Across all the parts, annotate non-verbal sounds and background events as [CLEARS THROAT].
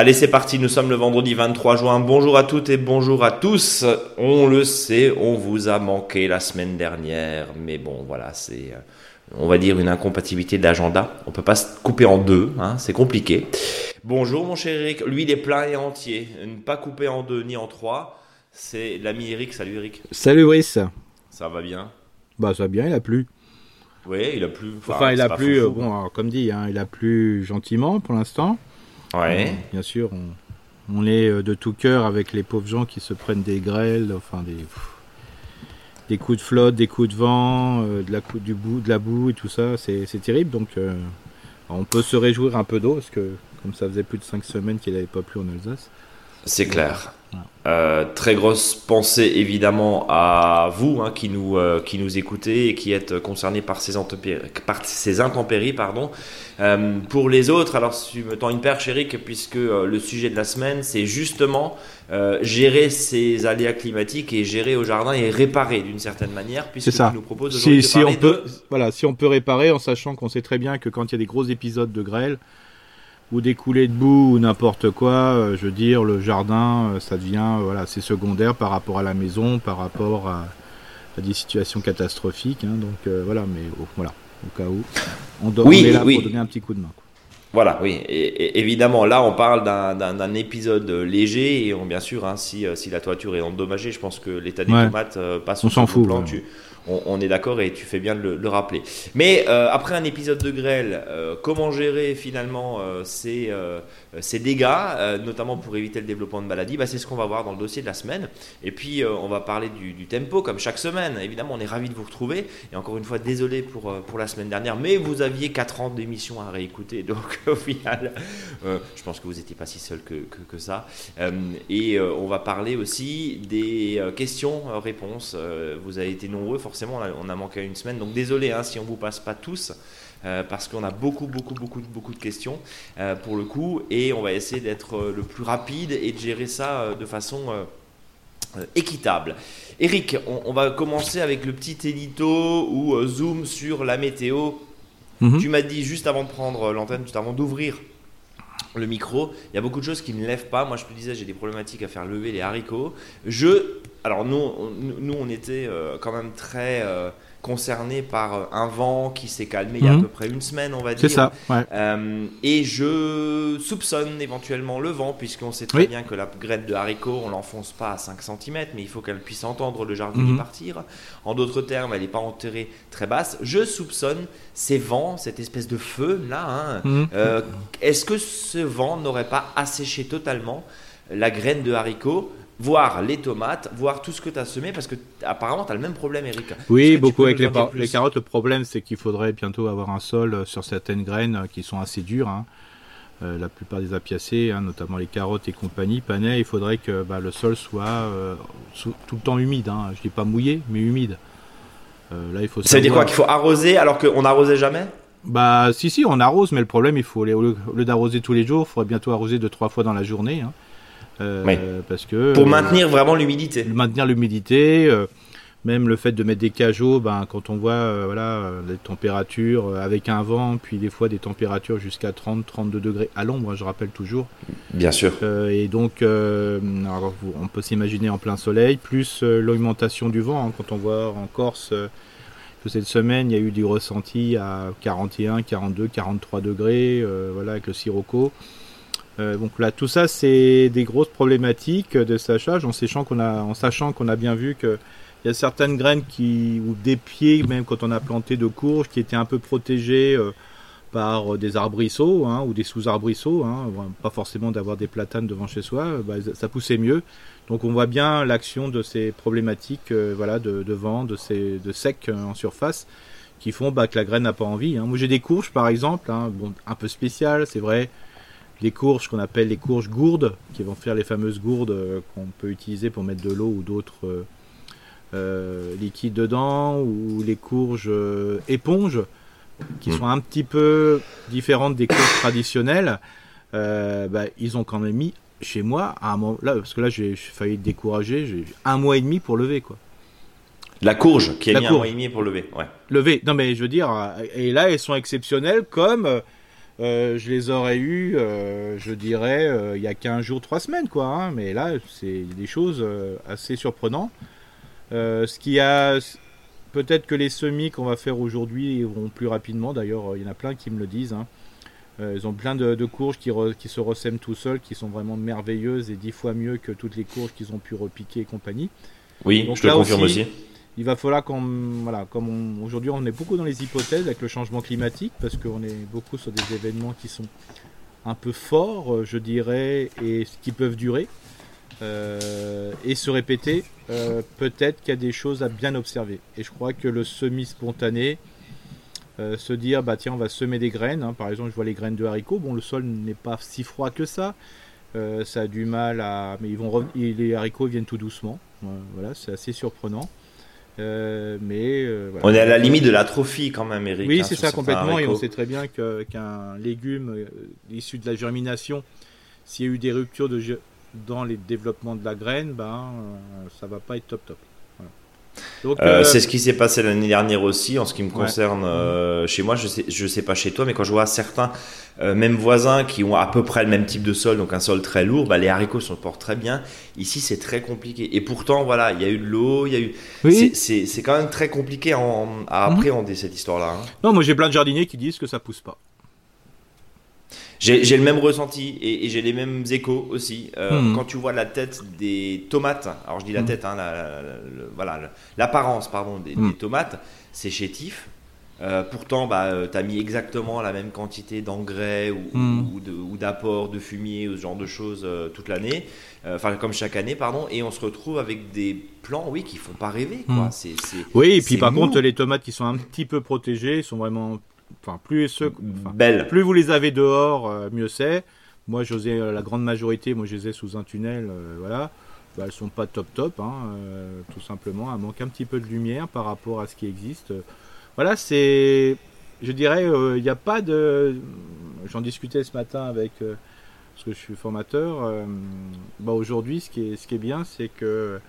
Allez, c'est parti, nous sommes le vendredi 23 juin. Bonjour à toutes et bonjour à tous. On le sait, on vous a manqué la semaine dernière, mais bon, voilà, c'est, euh, on va dire, une incompatibilité d'agenda. On peut pas se couper en deux, hein, c'est compliqué. Bonjour mon cher Eric, lui il est plein et entier, ne pas couper en deux ni en trois. C'est l'ami Eric, salut Eric. Salut Brice. Ça va bien? Bah ça va bien, il a plu. Oui, il a plu. Enfin, il a plu, euh, bon, comme dit, hein, il a plu gentiment pour l'instant. Ouais. Euh, bien sûr, on, est euh, de tout cœur avec les pauvres gens qui se prennent des grêles, enfin des, des coups de flotte, des coups de vent, de la, du bout, de la boue et tout ça. C'est terrible. Donc, on peut se réjouir un peu d'eau parce que, comme ça faisait plus de 5 semaines qu'il n'avait pas plu en Alsace. C'est clair. Euh, très grosse pensée évidemment à vous hein, qui, nous, euh, qui nous écoutez et qui êtes concernés par ces, par ces intempéries. Pardon. Euh, pour les autres, alors tu me tends une perche Eric, puisque le sujet de la semaine c'est justement gérer ces aléas climatiques et gérer au jardin et réparer d'une certaine manière, puisque ça. tu nous proposes si, si on peut, voilà, si on peut réparer en sachant qu'on sait très bien que quand il y a des gros épisodes de grêle, ou des coulées de boue ou n'importe quoi, euh, je veux dire, le jardin, euh, ça devient, euh, voilà, c'est secondaire par rapport à la maison, par rapport à, des situations catastrophiques. Hein, donc voilà, mais voilà, au cas où, on, doit, oui, est là oui. pour donner un petit coup de main. Voilà, oui. Et, évidemment, là, on parle d'un épisode léger et on, bien sûr, hein, si, si, la toiture est endommagée, je pense que l'état des tomates passe on s'en fout. Plan, on, est d'accord et tu fais bien de le, rappeler. Mais euh, après un épisode de grêle, euh, comment gérer finalement euh, ces, ces, dégâts, notamment pour éviter le développement de maladies? Bah, C'est ce qu'on va voir dans le dossier de la semaine. Et puis on va parler du, tempo comme chaque semaine. Évidemment, on est ravis de vous retrouver. Et encore une fois, désolé pour, pour la semaine dernière, mais vous aviez 4 ans d'émission à réécouter. [LAUGHS] Donc au final, je pense que vous n'étiez pas si seul que, que, ça. et on va parler aussi des questions-réponses. vous avez été nombreux, on a, manqué une semaine. Donc désolé hein, si on vous passe pas tous. Euh, parce qu'on a beaucoup, beaucoup, beaucoup, beaucoup de questions euh, pour le coup, et on va essayer d'être euh, le plus rapide et de gérer ça de façon équitable. Eric, on, va commencer avec le petit édito ou zoom sur la météo. Mhm. Tu m'as dit juste avant de prendre l'antenne, juste avant d'ouvrir le micro, il y a beaucoup de choses qui ne lèvent pas. Moi, je te disais, j'ai des problématiques à faire lever les haricots. Je, alors nous, on, nous, on était euh, quand même très euh, concernés par euh, un vent qui s'est calmé il y a à mhm. peu près une semaine, on va dire. C'est ça. Ouais. et je soupçonne éventuellement le vent, puisqu'on sait très bien que la graine de haricot, on l'enfonce pas à 5 cm, mais il faut qu'elle puisse entendre le jardinier mhm. partir. En d'autres termes, elle n'est pas enterrée très basse. Je soupçonne ces vents, cette espèce de feu là. Hein. Mhm. Est-ce que ce vent n'aurait pas asséché totalement la graine de haricot voir les tomates, voir tout ce que tu as semé, parce que apparemment tu as le même problème, Eric. Oui, beaucoup avec les, carottes. Le problème, c'est qu'il faudrait bientôt avoir un sol euh, sur certaines graines euh, qui sont assez dures. Hein. Euh, la plupart des apiacées, hein, notamment les carottes et compagnie, panais, il faudrait que bah, le sol soit tout le temps humide. Hein. Je dis pas mouillé, mais humide. là, il faut. Ça veut dire quoi Qu'il faut arroser alors qu'on n'arrosait jamais? Bah, si, si, on arrose, mais le problème, il faut, au lieu d'arroser tous les jours, il faudrait bientôt arroser deux, trois fois dans la journée. Euh, parce que pour euh, maintenir vraiment l'humidité. Maintenir l'humidité. Euh, même le fait de mettre des cajots, ben, quand on voit voilà, les températures avec un vent, puis des fois des températures jusqu'à 30-32 degrés à l'ombre, je rappelle toujours. Bien sûr. et donc, on peut s'imaginer en plein soleil, plus l'augmentation du vent. Hein, quand on voit en Corse que cette semaine, il y a eu du ressenti à 41, 42, 43 degrés, voilà, avec le sirocco. Euh, donc là, tout ça, c'est des grosses problématiques de sachage, en sachant qu'on a, en sachant qu'on a bien vu que il y a certaines graines qui, ou des pieds, même quand on a planté de courges, qui étaient un peu protégés euh, par des arbrisseaux hein, ou des sous-arbrisseaux. Hein, pas forcément d'avoir des platanes devant chez soi, bah, ça poussait mieux. Donc on voit bien l'action de ces problématiques, euh, voilà, de, vent, de sec en surface, qui font bah, que la graine n'a pas envie. Hein. Moi j'ai des courges par exemple, bon, un peu spéciales, c'est vrai les courges qu'on appelle les courges gourdes, qui vont faire les fameuses gourdes euh, qu'on peut utiliser pour mettre de l'eau ou d'autres euh, euh, liquides dedans, ou les courges éponges, qui hmm. sont un petit peu différentes des courges traditionnelles. Bah, ils ont quand même mis chez moi, à un moment, là, parce que là, j'ai failli être découragé, j'ai un mois et demi pour lever, quoi. La courge, qui a mis un mois et demi pour lever, ouais. Lever, non mais je veux dire, et là, elles sont exceptionnelles comme euh, je les aurais eues, euh, je dirais, euh, il y a 15 jours, 3 semaines, quoi. Hein. mais là, c'est des choses assez surprenantes. ce qui a. Peut-être que les semis qu'on va faire aujourd'hui vont plus rapidement. D'ailleurs, il y en a plein qui me le disent. Hein. ils ont plein de, courges qui, qui, se ressèment tout seuls, qui sont vraiment merveilleuses et dix fois mieux que toutes les courges qu'ils ont pu repiquer et compagnie. Oui, je te confirme aussi il va falloir qu'on, voilà, comme aujourd'hui on est beaucoup dans les hypothèses avec le changement climatique, parce qu'on est beaucoup sur des événements qui sont un peu forts, euh, je dirais, et qui peuvent durer euh, et se répéter. Euh, peut-être qu'il y a des choses à bien observer. Et je crois que le semi-spontané, se dire bah tiens on va semer des graines, hein. par exemple je vois les graines de haricots, bon le sol n'est pas si froid que ça, ça a du mal à, mais ils vont les haricots viennent tout doucement, voilà c'est assez surprenant. Euh, mais euh, on est à la limite de l'atrophie quand même, Eric. Oui, hein, c'est ça complètement, et on sait très bien qu'un légume euh, issu de la germination, s'il y a eu des ruptures de, dans les développements de la graine, ben ça va pas être top top. Euh, euh, c'est ce qui s'est passé l'année dernière aussi en ce qui me concerne euh, chez moi. Je sais, je sais pas chez toi, mais quand je vois certains, même voisins qui ont à peu près le même type de sol, donc un sol très lourd, bah, les haricots se portent très bien. Ici, c'est très compliqué. Et pourtant, voilà, il y a eu de l'eau, il y a eu. C'est quand même très compliqué à, mhm. appréhender cette histoire-là. Hein. Non, moi j'ai plein de jardiniers qui disent que ça pousse pas. J'ai le même ressenti et, j'ai les mêmes échos aussi. Euh, hmm. Quand tu vois la tête des tomates, alors je dis la hmm. tête, hein, voilà, l'apparence pardon des, hmm. tomates, c'est chétif. Euh, pourtant, bah, euh, tu as mis exactement la même quantité d'engrais ou, ou d'apport de, fumier ou ce genre de choses toute l'année, enfin comme chaque année, pardon, et on se retrouve avec des plants, oui, qui font pas rêver. Quoi. oui, et puis par contre, les tomates qui sont un petit peu protégées sont vraiment enfin plus ceux, plus vous les avez dehors, euh, mieux c'est. Moi, j'osais euh, la grande majorité, moi je les ai sous un tunnel, euh, voilà. Bah, elles sont pas top top, hein, tout simplement. Elles manquent un petit peu de lumière par rapport à ce qui existe. Voilà, c'est, je dirais, il n'y a pas de. J'en discutais ce matin avec parce que je suis formateur. bah aujourd'hui, ce qui est, ce qui est bien, c'est que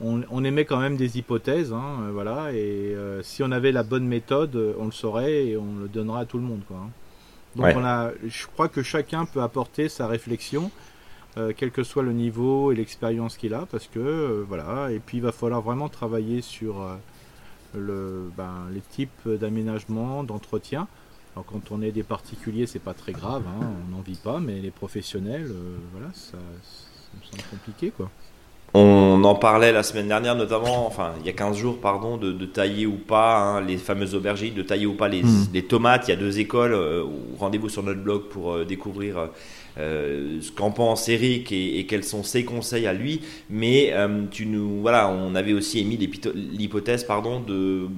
on, émet quand même des hypothèses, hein, euh, voilà, et euh, si on avait la bonne méthode, on le saurait et on le donnerait à tout le monde, quoi. Hein. Donc on a, je crois que chacun peut apporter sa réflexion, euh, quel que soit le niveau et l'expérience qu'il a, parce que voilà, et puis il va falloir vraiment travailler sur le, ben, les types d'aménagement, d'entretien. Alors quand on est des particuliers, c'est pas très grave, hein, on n'en vit pas, mais les professionnels, voilà, ça, ça me semble compliqué, quoi. On en parlait la semaine dernière, notamment, enfin, il y a 15 jours, pardon, de, tailler ou pas hein, les fameuses aubergines, de tailler ou pas les, hmm. tomates. Il y a deux écoles. Euh, rendez-vous sur notre blog pour euh, découvrir euh, ce qu'en pense Eric et, quels sont ses conseils à lui. Mais tu nous, voilà, on avait aussi émis l'hypothèse, pardon, de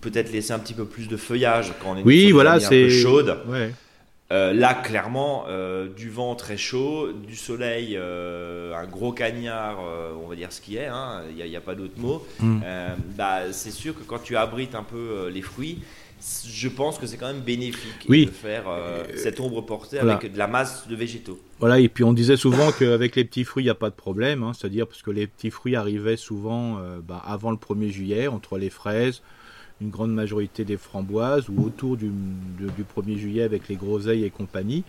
peut-être laisser un petit peu plus de feuillage quand on est oui, voilà, un peu chaude. Euh, là, clairement, euh, du vent très chaud, du soleil, euh, un gros cagnard, on va dire ce qui est, hein, il n'y a, pas d'autre mot. Mm. bah, c'est sûr que quand tu abrites un peu les fruits, je pense que c'est quand même bénéfique de faire cette ombre portée avec de la masse de végétaux. Voilà, et puis on disait souvent qu'avec les petits fruits, il n'y a pas de problème, hein, c'est-à-dire parce que les petits fruits arrivaient souvent bah, avant le 1er juillet, entre les fraises, grande majorité des framboises ou autour du, du 1er juillet avec les groseilles et compagnie.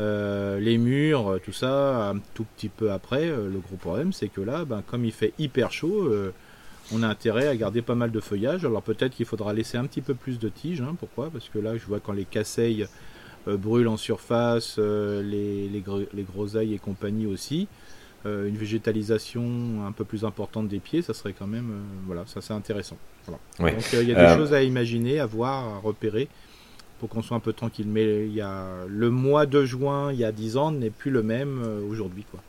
Euh, les murs, tout ça, un tout petit peu après. Euh, le gros problème, c'est que là, ben, comme il fait hyper chaud, euh, on a intérêt à garder pas mal de feuillage. Alors peut-être qu'il faudra laisser un petit peu plus de tiges. Hein. pourquoi? Parce que là, je vois quand les casseilles brûlent en surface, les, les, groseilles et compagnie aussi. Euh, une végétalisation un peu plus importante des pieds, ça serait quand même, euh, voilà, ça c'est intéressant. Donc euh, il y a des choses à imaginer, à voir, à repérer pour qu'on soit un peu tranquille. Mais il y a le mois de juin, il y a 10 ans, n'est plus le même aujourd'hui, quoi.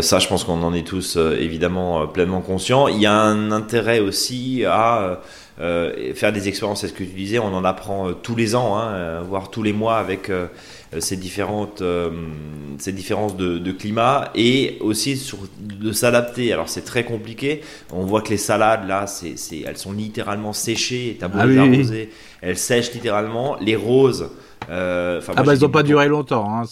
Ça, je pense qu'on en est tous évidemment pleinement conscients. Il y a un intérêt aussi à faire des expériences, c'est ce que tu disais, on en apprend tous les ans, hein, voire tous les mois avec euh, ces différentes euh, ces différences de, climat et aussi sur, de s'adapter. Alors c'est très compliqué. On voit que les salades là, c'est, elles sont littéralement séchées. T'as beau ah les arroser, elles sèchent littéralement. Les roses, Euh, ah bah elles n'ont pas duré longtemps. Hein,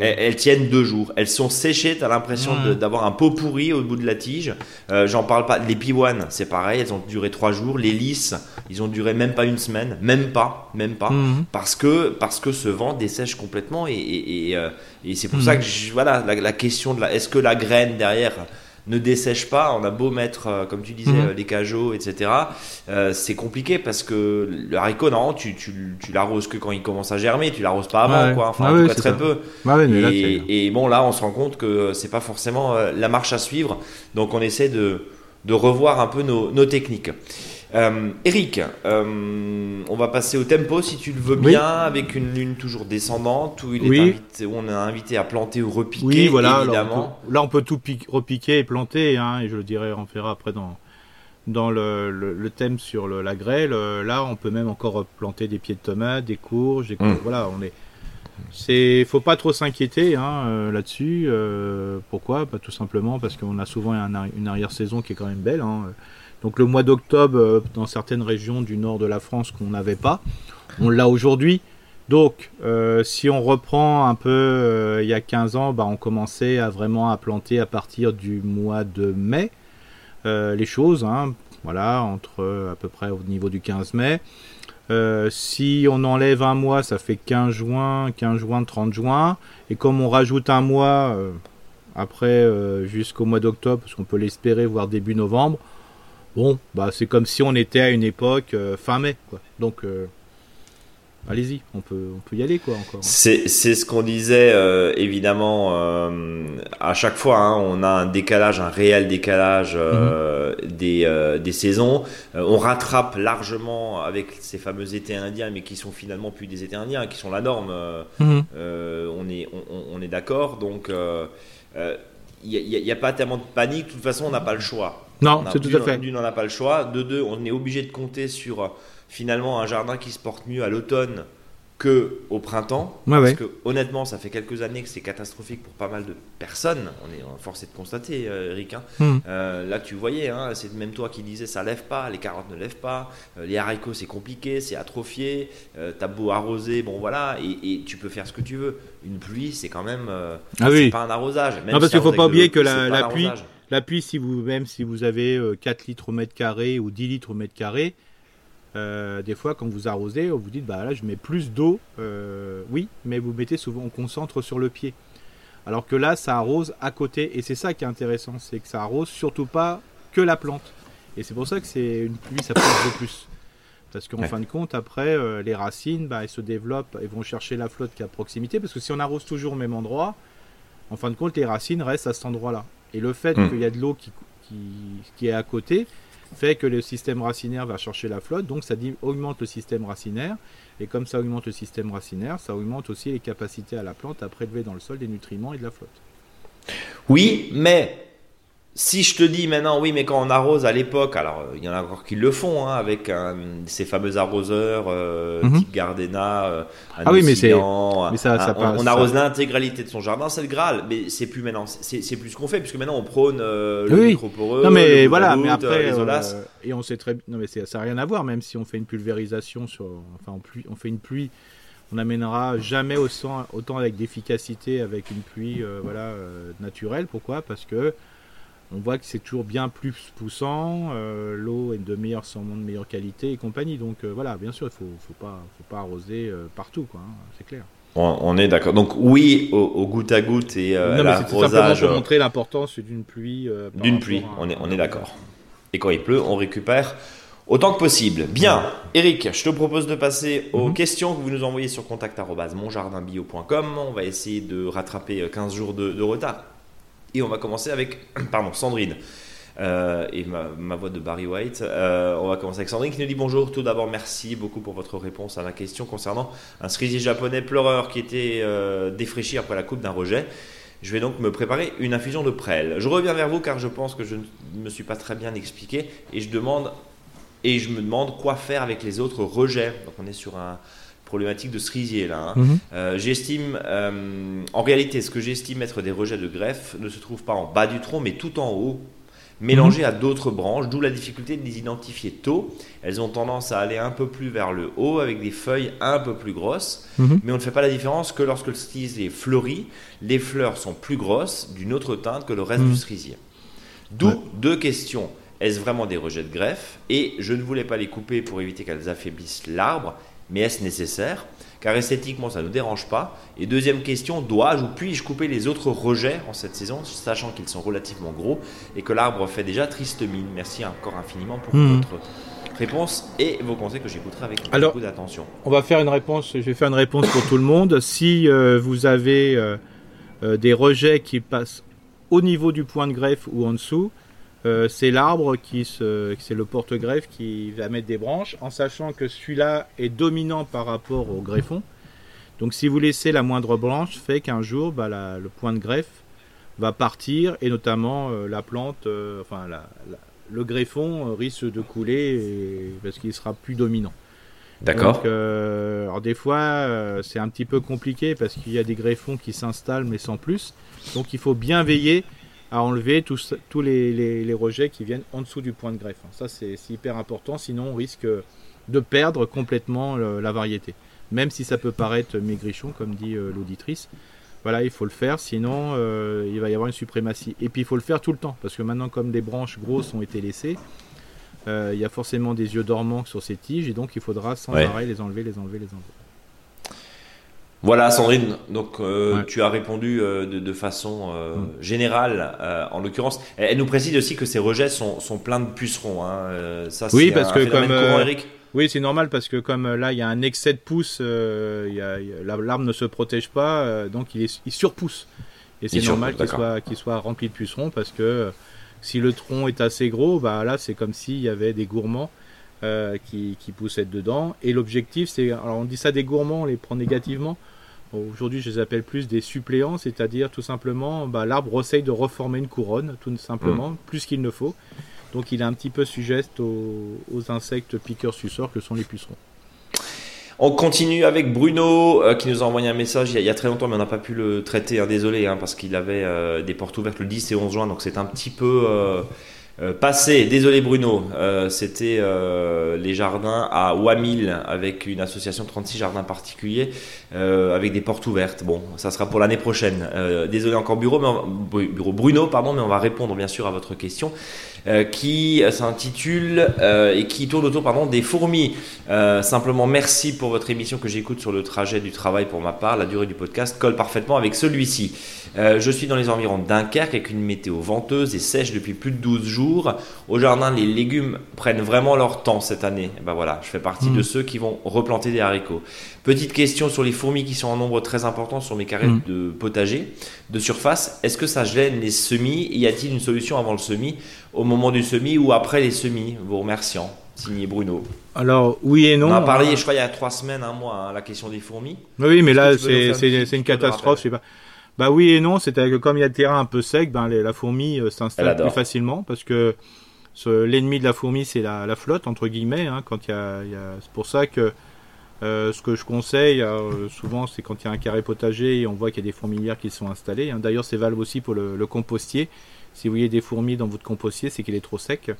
elles, tiennent deux jours. Elles sont séchées. T'as l'impression d'avoir un pot pourri au bout de la tige. Euh, j'en parle pas. Les pivoines, c'est pareil. Elles ont duré trois jours. Les lys, ils ont duré même pas une semaine, même pas, même pas, mhm. parce que parce que ce vent dessèche complètement et, et, et, c'est pour ça mhm. que je, voilà la, la question de la est-ce que la graine derrière ne dessèche pas. On a beau mettre, euh, comme tu disais, mhm. les cajots, etc. Euh, c'est compliqué parce que le haricot, non, tu, tu, tu l'arroses que quand il commence à germer, tu l'arroses pas avant, quoi. Enfin, en tout cas, très peu. et, bon, là, on se rend compte que c'est pas forcément la marche à suivre. Donc, on essaie de, de revoir un peu nos, nos techniques. Euh, Eric, euh, on va passer au tempo si tu le veux bien, avec une lune toujours descendante où, il est invité, où on est invité à planter ou repiquer. Oui, voilà. Évidemment. là, on peut tout repiquer et planter, hein, et je le dirai, on fera après dans, dans le, le, thème sur la grêle. Euh, là, on peut même encore planter des pieds de tomates, des courges, des hum. voilà, on est. C'est, faut pas trop s'inquiéter hein, euh, là-dessus. pourquoi? Bah, tout simplement parce qu'on a souvent une arrière-saison qui est quand même belle. Hein. Donc le mois d'octobre, euh, dans certaines régions du nord de la France qu'on n'avait pas, on l'a aujourd'hui. Donc, euh, si on reprend un peu euh, il y a 15 ans, bah, on commençait à vraiment à planter à partir du mois de mai les choses. Hein. voilà, entre à peu près au niveau du 15 mai. si on enlève un mois, ça fait 15 juin, 15 juin, 30 juin. Et comme on rajoute un mois après jusqu'au mois d'octobre, parce qu'on peut l'espérer, voire début novembre, Bon, bah c'est comme si on était à une époque euh, fin mai, quoi. Donc euh, allez-y, on peut, on peut y aller quoi encore. C'est, ce qu'on disait euh, évidemment à chaque fois. Hein, on a un décalage, un réel décalage mhm. des, des, saisons. on rattrape largement avec ces fameux étés indiens, mais qui sont finalement plus des étés indiens, qui sont la norme. Mhm. on est, on, est d'accord. Donc il n'y a, a, pas tellement de panique. De toute façon, on n'a pas le choix. Non, c'est tout à fait. D'une, on n'a pas le choix. De deux, on est obligé de compter sur euh, finalement un jardin qui se porte mieux à l'automne que au printemps. parce que honnêtement, ça fait quelques années que c'est catastrophique pour pas mal de personnes. On est forcé de constater, euh, Eric. Hein. Hmm. Euh, là, tu voyais, hein, c'est même toi qui disais ça lève pas, les carottes ne lèvent pas, les haricots c'est compliqué, c'est atrophié. t'as beau arroser, bon voilà, et, tu peux faire ce que tu veux. Une pluie, c'est quand même ah c'est pas un arrosage. non, parce qu'il faut pas oublier que la, la pluie. La pluie, si vous, même si vous avez 4 euh, litres au mètre carré ou 10 litres au mètre carré, euh, des fois, quand vous arrosez, vous dites, bah là, je mets plus d'eau. Euh, oui, mais vous mettez souvent, on concentre sur le pied. Alors que là, ça arrose à côté. Et c'est ça qui est intéressant, c'est que ça arrose surtout pas que la plante. Et c'est pour ça que c'est une pluie, ça passe de plus. Parce qu'en fin de compte, après, les racines, bah, elles se développent et vont chercher la flotte qui est à proximité. Parce que si on arrose toujours au même endroit, en fin de compte, les racines restent à cet endroit-là. Et le fait hmm. qu'il y a de l'eau qui, qui, est à côté fait que le système racinaire va chercher la flotte, donc ça augmente le système racinaire. Et comme ça augmente le système racinaire, ça augmente aussi les capacités à la plante à prélever dans le sol des nutriments et de la flotte. Oui, mais si je te dis maintenant, oui, mais quand on arrose à l'époque, alors il y en a encore qui le font, hein, avec ces fameux arroseurs euh, mhm. type Gardena, euh, ah oui, mais c'est, mais ça, ça on, on, arrose l'intégralité de son jardin, c'est le Graal, mais c'est plus maintenant, c'est, plus ce qu'on fait, puisque maintenant on prône euh, le oui. microporeux, non mais voilà, mais après, et on sait très, non mais ça n'a rien à voir, même si on fait une pulvérisation sur, enfin on, pluie, on fait une pluie on n'amènera jamais autant, autant avec d'efficacité avec une pluie voilà naturelle. Pourquoi? Parce que on voit que c'est toujours bien plus poussant, euh, l'eau est de meilleure, sûrement de meilleure qualité et compagnie. Donc euh, voilà, bien sûr, il faut, faut pas, faut pas arroser euh, partout, quoi. Hein, c'est clair. On, est d'accord. Donc oui, au, goutte à goutte et à l'arrosage. pour montrer l'importance d'une pluie. d'une pluie, on est, on est d'accord. Et quand il pleut, on récupère autant que possible. Bien, Eric, je te propose de passer aux mhm. questions que vous nous envoyez sur contact@monjardinbio.com. On va essayer de rattraper 15 jours de retard. Et on va commencer avec, [CLEARS THROAT] pardon, Sandrine. Euh, et ma, voix de Barry White. Euh, on va commencer avec Sandrine qui nous dit bonjour. Tout d'abord, merci beaucoup pour votre réponse à ma question concernant un cerisier japonais pleureur qui était euh, défraîchi après la coupe d'un rejet. Je vais donc me préparer une infusion de prêle. Je reviens vers vous car je pense que je ne me suis pas très bien expliqué et je demande et je me demande quoi faire avec les autres rejets. Donc on est sur un, problématique de cerisier là. Hein. Mhm. Euh, j'estime, euh, en réalité, ce que j'estime être des rejets de greffe ne se trouve pas en bas du tronc, mais tout en haut. mélangées à d'autres branches, d'où la difficulté de les identifier tôt. Elles ont tendance à aller un peu plus vers le haut avec des feuilles un peu plus grosses, Mhm. mais on ne fait pas la différence que lorsque le cerisier fleurit, les fleurs sont plus grosses, d'une autre teinte que le reste Mhm. du cerisier. D'où Ouais. deux questions. Est-ce vraiment des rejets de greffe? Et je ne voulais pas les couper pour éviter qu'elles affaiblissent l'arbre, mais est-ce nécessaire? Car esthétiquement, ça ne nous dérange pas. Et deuxième question, dois-je ou puis-je couper les autres rejets en cette saison, sachant qu'ils sont relativement gros et que l'arbre fait déjà triste mine? Merci encore infiniment pour Mhm. votre réponse et vos conseils que j'écouterai avec Alors- beaucoup d'attention. On va faire une réponse. Je vais faire une réponse pour tout le monde. Si euh, vous avez euh, euh, des rejets qui passent au niveau du point de greffe ou en dessous, euh, c'est l'arbre qui se, c'est le porte-greffe qui va mettre des branches, en sachant que celui-là est dominant par rapport au greffon. Donc, si vous laissez la moindre branche, fait qu'un jour, bah, la- le point de greffe va partir et notamment euh, la plante, euh, enfin la- la- le greffon risque de couler et- parce qu'il sera plus dominant. Euh, alors des fois, euh, c'est un petit peu compliqué parce qu'il y a des greffons qui s'installent mais sans plus. Donc il faut bien veiller à enlever tous, tous les, les- les rejets qui viennent en dessous du point de greffe. hein. Ça c'est c'est hyper important, sinon on risque de perdre complètement le- la variété. Même si ça peut paraître maigrichon, comme dit euh, l'auditrice. Voilà, il faut le faire, sinon euh, il va y avoir une suprématie. Et puis il faut le faire tout le temps, parce que maintenant comme des branches grosses ont été laissées, euh, il y a forcément des yeux dormants sur ces tiges, et donc il faudra sans Ouais. arrêt les enlever, les enlever, les enlever. Voilà Sandrine, donc euh, Ouais. tu as répondu euh, de, de façon euh, Mm. générale en l'occurrence. Elle, elle nous précise aussi que ces rejets sont, sont pleins de pucerons. Hein. ça, Oui, c'est parce un que comme, courant, Eric. Oui, c'est normal parce que comme là il y a un excès de la- l'arbre ne se protège pas, donc il, est, il surpousse. Et c'est normal qu'il soit, rempli de pucerons parce que si le tronc est assez gros, bah là c'est comme s'il y avait des gourmands euh, qui, qui poussaient dedans. Et l'objectif c'est, alors on dit ça des gourmands, on les prend négativement. Aujourd'hui je les appelle plus des suppléants, c'est-à-dire tout simplement bah, l'arbre essaye de reformer une couronne, tout simplement, plus qu'il ne faut. Donc il est un petit peu sugeste aux, aux insectes piqueurs suceurs que sont les pucerons. On continue avec Bruno euh, qui nous a envoyé un message il y a, il y a très longtemps, mais on n'a pas pu le traiter. hein, désolé, hein, parce qu'il avait euh, des portes ouvertes le 10 et 11 juin, donc c'est un petit peu euh, euh, passé. Désolé Bruno, Euh, c'était euh, les jardins à Wamil avec une association de 36 jardins particuliers avec des portes ouvertes. Bon, ça sera pour l'année prochaine. Désolé encore bureau, mais bureau Bruno, pardon, mais on va répondre bien sûr à votre question. Euh, qui euh, s'intitule euh, et qui tourne autour pardon, des fourmis. Euh, simplement, merci pour votre émission que j'écoute sur le trajet du travail pour ma part. La durée du podcast colle parfaitement avec celui-ci. Je suis dans les environs de Dunkerque avec une météo venteuse et sèche depuis plus de 12 jours. Au jardin, les légumes prennent vraiment leur temps cette année. Et ben voilà, je fais partie Mm. de ceux qui vont replanter des haricots. Petite question sur les fourmis qui sont en nombre très important sur mes carrés Mm. de potager de surface. Est-ce que ça gêne les semis? Y a-t-il une solution avant le semis, au moment du semis ou après les semis Vous remerciant. Signé Bruno. Alors oui et non. On a parlé, je crois, il y a trois semaines, un mois, hein, la question des fourmis. Oui, mais là c'est un une catastrophe. Je sais pas. Bah oui et non, c'est-à-dire que comme il y a le terrain un peu sec, ben les- la fourmi euh, s'installe plus facilement parce que l'ennemi de la fourmi c'est la, la flotte entre guillemets. hein, quand il y a, c'est pour ça que euh, ce que je conseille euh, souvent, c'est quand il y a un carré potager et on voit qu'il y a des fourmilières qui sont installées. hein. D'ailleurs, c'est valable aussi pour le, le compostier. Si vous voyez des fourmis dans votre compostier, c'est qu'il est trop sec.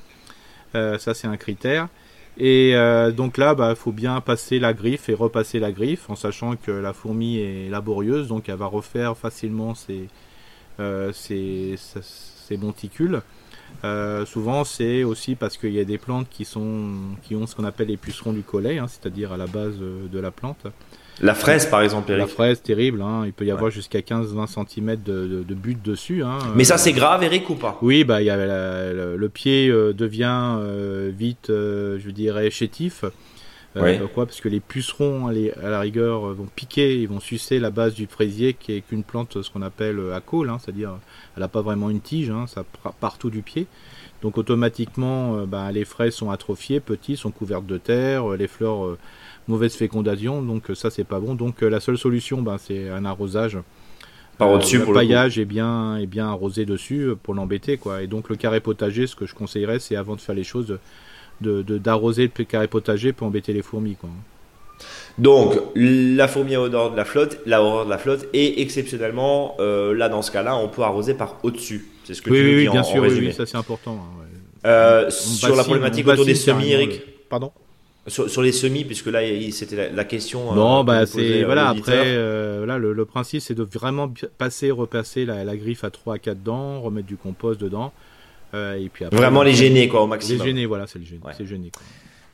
Euh, ça, c'est un critère. Et euh, donc là, il bah, faut bien passer la griffe et repasser la griffe en sachant que la fourmi est laborieuse, donc elle va refaire facilement ses, euh, monticules. Souvent, c'est aussi parce qu'il y a des plantes qui, sont, qui ont ce qu'on appelle les pucerons du collet, hein, c'est-à-dire à la base de la plante. La fraise, par exemple, La Eric. fraise, terrible, hein, il peut y avoir jusqu'à 15-20 cm de, de, de butte dessus. hein. Mais ça, c'est grave, Eric, ou pas? Oui, bah, y a la- le, le pied euh, devient euh, vite, euh, je dirais, chétif. Euh, Ouais. Pourquoi? Parce que les pucerons, à les- à la rigueur, euh, vont piquer, ils vont sucer la base du fraisier, qui est qu'une plante, ce qu'on appelle euh, à cause, hein, c'est-à-dire elle n'a pas vraiment une tige, hein, ça part partout du pied. Donc automatiquement, bah, les fraises sont atrophiées, petites, sont couvertes de terre, les fleurs mauvaise fécondation, donc euh, ça c'est pas bon. Donc euh, la seule solution, bah, c'est un arrosage. Par au-dessus, le pour le paillage est bien, est bien arrosé dessus euh, pour l'embêter, quoi. Et donc le carré potager, ce que je conseillerais, c'est avant de faire les choses, de de- d'arroser le carré potager pour embêter les fourmis, quoi. Donc, la fourmi à odeur de la flotte, la horreur de la flotte, et exceptionnellement, euh, là dans ce cas-là, on peut arroser par au-dessus. C'est ce que oui, tu oui, oui, dis bien en, sûr, en oui, ça c'est important. hein, ouais. Euh, sur la problématique autour des semis, Eric. le- Pardon? Sur, sur les semis, puisque là, c'était la, la question. euh, Non, bah c'est euh, voilà. Après, euh, voilà, le, le principe c'est de vraiment passer, repasser la, la griffe à 3 à 4 dents, remettre du compost dedans, euh, et puis après. Vraiment les les gêner, quoi, au Les maximum. gêner, voilà, c'est le gêner. Ouais. C'est gêner. Quoi.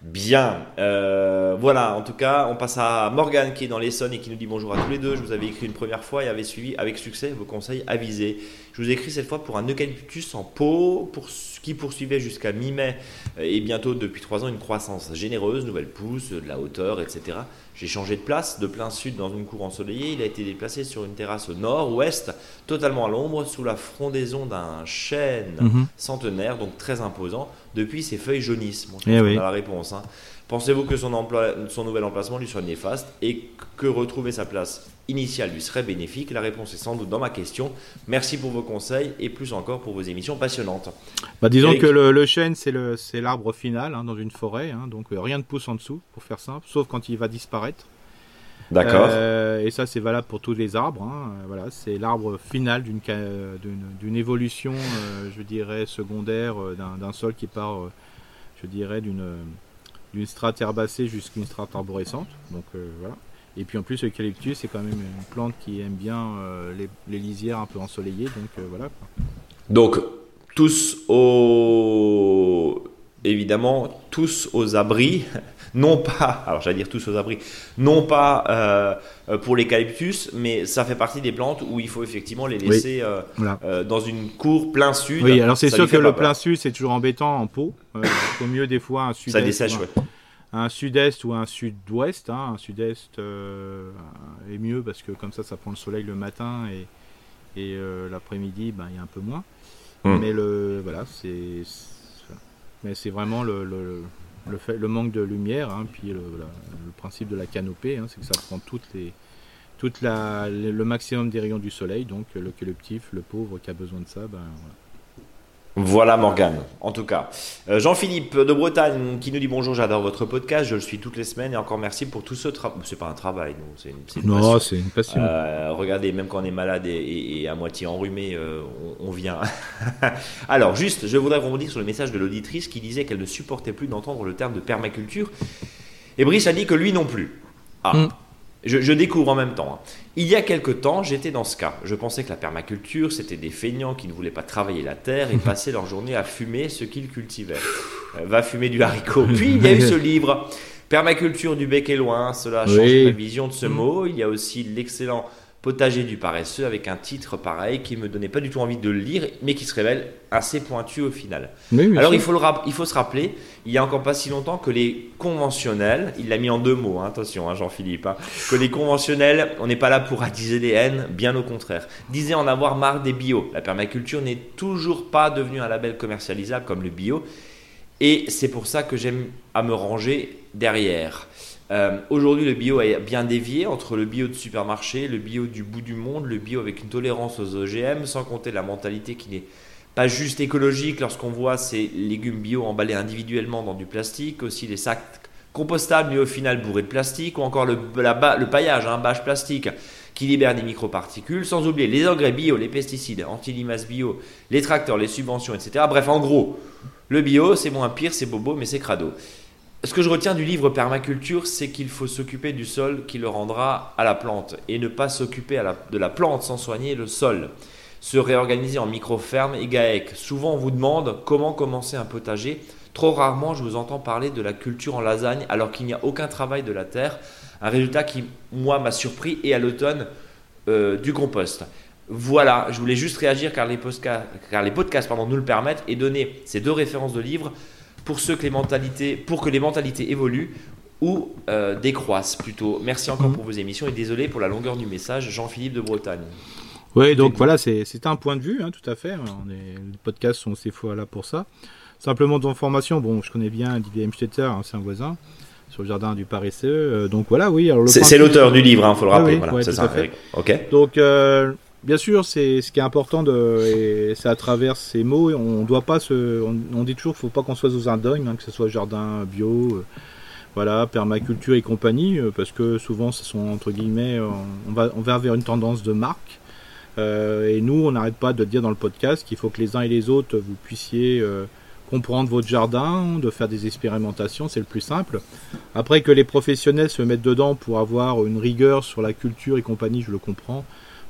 Bien. Euh, voilà, en tout cas, on passe à Morgane qui est dans l'Essonne et qui nous dit bonjour à tous les deux. Je vous avais écrit une première fois et avait suivi avec succès vos conseils avisés. Je vous ai écrit cette fois pour un eucalyptus en pot pour, qui poursuivait jusqu'à mi-mai euh, et bientôt depuis trois ans une croissance généreuse, nouvelles pousses, de la hauteur, etc. J'ai changé de place, de plein sud dans une cour ensoleillée. Il a été déplacé sur une terrasse au nord-ouest, totalement à l'ombre, sous la frondaison d'un chêne Mhm. centenaire, donc très imposant. Depuis, ses feuilles jaunissent. Bon, je Eh pense oui. a la réponse. hein. Pensez-vous que son, emploi, son nouvel emplacement lui soit néfaste? Et que retrouver sa place? Initiale lui serait bénéfique La réponse est sans doute dans ma question. Merci pour vos conseils et plus encore pour vos émissions passionnantes. Bah, disons Eric que le, le chêne c'est l'arbre final hein, dans une forêt, hein, donc euh, rien ne pousse en dessous, pour faire simple, sauf quand il va disparaître. D'accord. Euh, et ça, c'est valable pour tous les arbres. hein. Euh, Voilà, c'est l'arbre final d'une évolution, euh, je dirais, secondaire d'un sol qui part, euh, je dirais, d'une d'une strate herbacée jusqu'à une strate arborescente. Donc voilà. Et puis en plus, l'eucalyptus, c'est quand même une plante qui aime bien euh, les, les lisières un peu ensoleillées. Donc euh, voilà. Donc, tous aux. Évidemment, tous aux abris. [LAUGHS] Non pas, alors j'allais dire tous aux abris, non pas euh, pour l'eucalyptus, mais ça fait partie des plantes où il faut effectivement les laisser Voilà. dans une cour plein sud. Oui, alors c'est sûr que le plein sud, c'est toujours embêtant en pot. Il faut mieux des fois un sud-est. Ça dessèche, ouais. Un sud-est ou un sud-ouest. hein. Un sud-est euh, est mieux parce que comme ça, ça prend le soleil le matin et, et euh, l'après-midi, ben, il y a un peu moins. Hmm. Mais le voilà, c'est mais c'est vraiment le, le, le, fait, le manque de lumière, hein, puis le, principe de la canopée, hein, c'est que ça prend toutes les toute la, le maximum des rayons du soleil, donc le l'eucalyptus, le pauvre qui a besoin de ça, ben, voilà. Voilà Morgane, en tout cas. Euh, Jean-Philippe de Bretagne qui nous dit bonjour, j'adore votre podcast, je le suis toutes les semaines et encore merci pour tout ce travail. C'est pas un travail, non, c'est une, passion. une passion. Euh, regardez, même quand on est malade et, et- et à moitié enrhumé, euh, on, on vient. [LAUGHS] Alors, juste, je voudrais rebondir sur le message de l'auditrice qui disait qu'elle ne supportait plus d'entendre le terme de permaculture. Et Brice a dit que lui non plus. Ah, Mm. je, je découvre en même temps. hein. Il y a quelque temps, j'étais dans ce cas. Je pensais que la permaculture, c'était des feignants qui ne voulaient pas travailler la terre et [LAUGHS] passer leur journée à fumer ce qu'ils cultivaient. Euh, va fumer du haricot. Puis il y a eu ce livre, Permaculture du bec et loin. Cela a changé Oui. ma vision de ce mot. Il y a aussi l'excellent Potager du paresseux avec un titre pareil qui me donnait pas du tout envie de le lire, mais qui se révèle assez pointu au final. Oui, Alors il faut, le il faut se rappeler, il y a encore pas si longtemps que les conventionnels, il l'a mis en deux mots, hein, attention hein, Jean-Philippe, hein, que les conventionnels, on n'est pas là pour attiser les haines, bien au contraire. Disait en avoir marre des bio. La permaculture n'est toujours pas devenue un label commercialisable comme le bio, et c'est pour ça que j'aime à me ranger derrière. Euh, Aujourd'hui, le bio est bien dévié entre le bio de supermarché, le bio du bout du monde, le bio avec une tolérance aux OGM, sans compter la mentalité qui n'est pas juste écologique lorsqu'on voit ces légumes bio emballés individuellement dans du plastique, aussi les sacs compostables mais au final bourrés de plastique, ou encore le, paillage, un bâche plastique qui libère des microparticules, sans oublier les engrais bio, les pesticides, anti-limaces bio, les tracteurs, les subventions, etc. Bref, en gros, le bio, c'est moins pire, c'est bobo, mais c'est crado. Ce que je retiens du livre Permaculture, c'est qu'il faut s'occuper du sol qui le rendra à la plante et ne pas s'occuper de la plante sans soigner le sol. Se réorganiser en micro-ferme et GAEC. Souvent, on vous demande comment commencer un potager. Trop rarement, je vous entends parler de la culture en lasagne alors qu'il n'y a aucun travail de la terre. Un résultat qui, moi, m'a surpris et à l'automne, euh, du compost. Voilà, je voulais juste réagir car les, posca- car les podcasts pardon, nous le permettent et donner ces deux références de livres pour, ceux que les mentalités, pour que les mentalités évoluent ou euh, décroissent plutôt. Merci encore Mhm. pour vos émissions et désolé pour la longueur du message, Jean-Philippe de Bretagne. Oui, donc voilà, c'est un point de vue, hein, tout à fait. On est, les podcasts sont ces fois là pour ça. Simplement d'information, bon, je connais bien Didier Hemstetter, hein, c'est un voisin, sur le jardin du paresseux. euh, donc voilà, oui. C'est l'auteur du livre, il faut le Ah rappeler. oui, voilà, ouais, ça. Ok. Donc, euh, bien sûr, c'est ce qui est important, de, et c'est à travers ces mots, on doit pas se, on, dit toujours, qu'il faut pas qu'on soit aux un dogme, hein, que ce soit jardin bio, euh, voilà, permaculture et compagnie, parce que souvent ce sont entre guillemets, va, on va vers une tendance de marque. et nous, on n'arrête pas de dire dans le podcast qu'il faut que les uns et les autres, vous puissiez comprendre votre jardin, de faire des expérimentations, c'est le plus simple. Après que les professionnels se mettent dedans pour avoir une rigueur sur la culture et compagnie, je le comprends.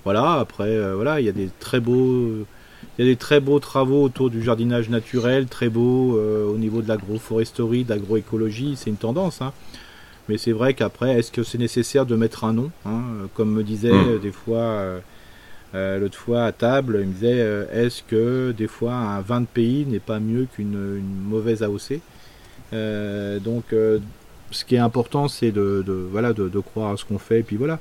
Voilà, après, euh, voilà, il y a des très beaux, il y a des très beaux travaux autour du jardinage naturel, très beaux euh, au niveau de l'agroforesterie, de l'agroécologie, c'est une tendance. Hein. Mais c'est vrai qu'après, est-ce que c'est nécessaire de mettre un nom hein, Comme me disait mmh. des fois euh, l'autre fois à table, il me disait euh, est-ce que des fois un vin de pays n'est pas mieux qu'une mauvaise AOC Donc ce qui est important, c'est de, voilà, de, croire à ce qu'on fait. Et puis voilà.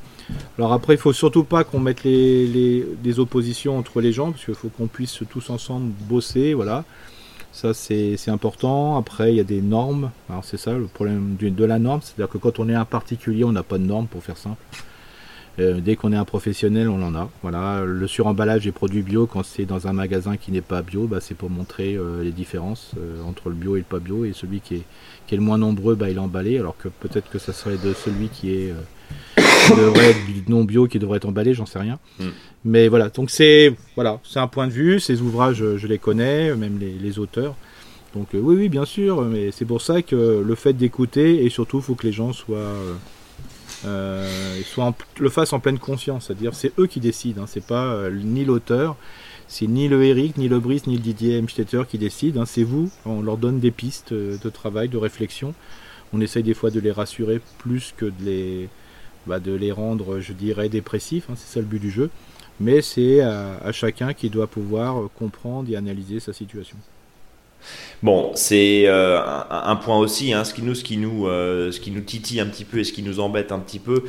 Alors après, il faut surtout pas qu'on mette les, oppositions entre les gens, parce qu'il faut qu'on puisse tous ensemble bosser. Voilà. Ça, c'est important. Après, il y a des normes. Alors c'est ça le problème de, de la norme. C'est-à-dire que quand on est un particulier, on n'a pas de normes, pour faire simple. Euh, dès qu'on est un professionnel, on en a. Voilà, le suremballage des produits bio, quand c'est dans un magasin qui n'est pas bio, bah, c'est pour montrer euh, les différences euh, entre le bio et le pas bio. Et celui qui est, qui est le moins nombreux, bah, il est emballé, alors que peut-être que ça serait de celui qui est devrait être non bio qui devrait être emballé, j'en sais rien. Hmm. Mais voilà, donc c'est voilà, c'est un point de vue. Ces ouvrages, je les connais, même les, les auteurs. Donc oui, oui, bien sûr, mais c'est pour ça que le fait d'écouter et surtout, il faut que les gens soient euh, soient le fassent en pleine conscience, c'est-à-dire c'est eux qui décident, hein, c'est pas euh, ni l'auteur, c'est ni le Eric, ni le Brice, ni le Didier Mstetter qui décident, hein, c'est vous, on leur donne des pistes euh, de travail, de réflexion, on essaye des fois de les rassurer plus que de les, bah, de les rendre, je dirais, dépressifs, hein, c'est ça le but du jeu, mais c'est à chacun qui doit pouvoir comprendre et analyser sa situation. Bon, c'est euh, un, point aussi, hein, ce, qui nous, ce, qui nous, euh, ce qui nous titille un petit peu et ce qui nous embête un petit peu,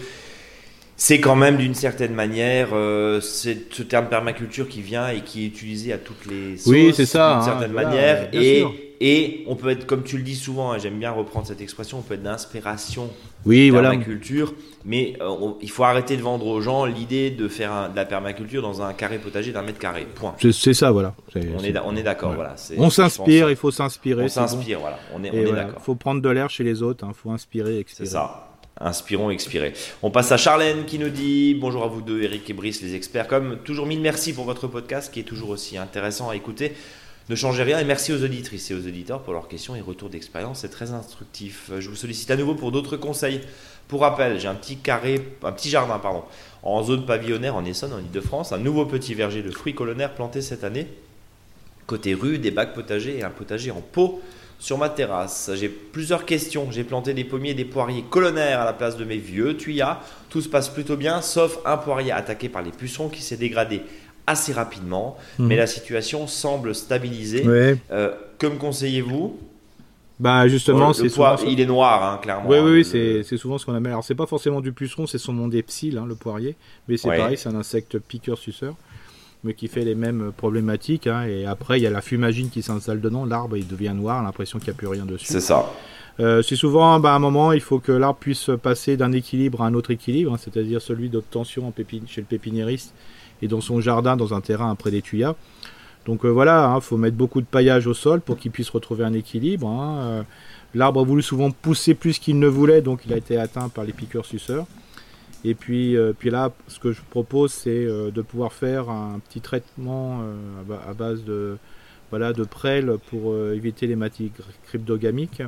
c'est quand même d'une certaine manière euh, c'est ce terme permaculture qui vient et qui est utilisé à toutes les sauces oui, c'est ça, d'une hein, certaine manière. Et et on peut être, comme tu le dis souvent, hein, j'aime bien reprendre cette expression, on peut être d'inspiration oui, permaculture, mais euh, il faut arrêter de vendre aux gens l'idée de faire de la permaculture dans un carré potager d'un mètre carré. Point. C'est ça, voilà. on, est, on est d'accord, voilà. On s'inspire, il faut s'inspirer. On s'inspire, voilà. On est, d'accord. Il faut prendre de l'air chez les autres, il hein. faut inspirer, expirer. C'est ça. Inspirons, expirer. On passe à Charlène qui nous dit bonjour à vous deux, Eric et Brice, les experts. Comme toujours, mille merci pour votre podcast qui est toujours aussi intéressant à écouter. Ne changez rien et merci aux auditrices et aux auditeurs pour leurs questions et retours d'expérience. C'est très instructif. Je vous sollicite à nouveau pour d'autres conseils. Pour rappel, j'ai un petit carré, un petit jardin pardon, en zone pavillonnaire en Essonne, en Ile-de-France. Un nouveau petit verger de fruits colonnaires planté cette année. Côté rue, des bacs potagers et un potager en pot sur ma terrasse. J'ai plusieurs questions. J'ai planté des pommiers et des poiriers colonnaires à la place de mes vieux tuyas. Tout se passe plutôt bien, sauf un poirier attaqué par les pucerons qui s'est dégradé assez rapidement, mhm. mais la situation semble stabiliser. Euh, que me conseillez-vous? Bah justement, c'est souvent... il est noir, hein, clairement. Oui, oui, hein, c'est souvent ce qu'on appelle. Alors c'est pas forcément du puceron, c'est son nom des psylles, hein, le poirier, mais c'est pareil, c'est un insecte piqueur-suceur, mais qui fait les mêmes problématiques. Hein, et après, il y a la fumagine qui s'installe dedans, l'arbre il devient noir, l'impression qu'il n'y a plus rien dessus. C'est ça. Euh, c'est souvent bah, à un moment, il faut que l'arbre puisse passer d'un équilibre à un autre équilibre, c'est-à-dire celui d'obtention chez le pépiniériste et dans son jardin, dans un terrain après des tuyas. Donc euh, voilà, il hein, faut mettre beaucoup de paillage au sol pour qu'il puisse retrouver un équilibre. Hein. Euh, l'arbre a voulu souvent pousser plus qu'il ne voulait, donc il a été atteint par les piqueurs suceurs. Et puis, euh, puis là, ce que je propose, c'est de pouvoir faire un petit traitement à base de, voilà, de prêle pour éviter les maladies cryptogamiques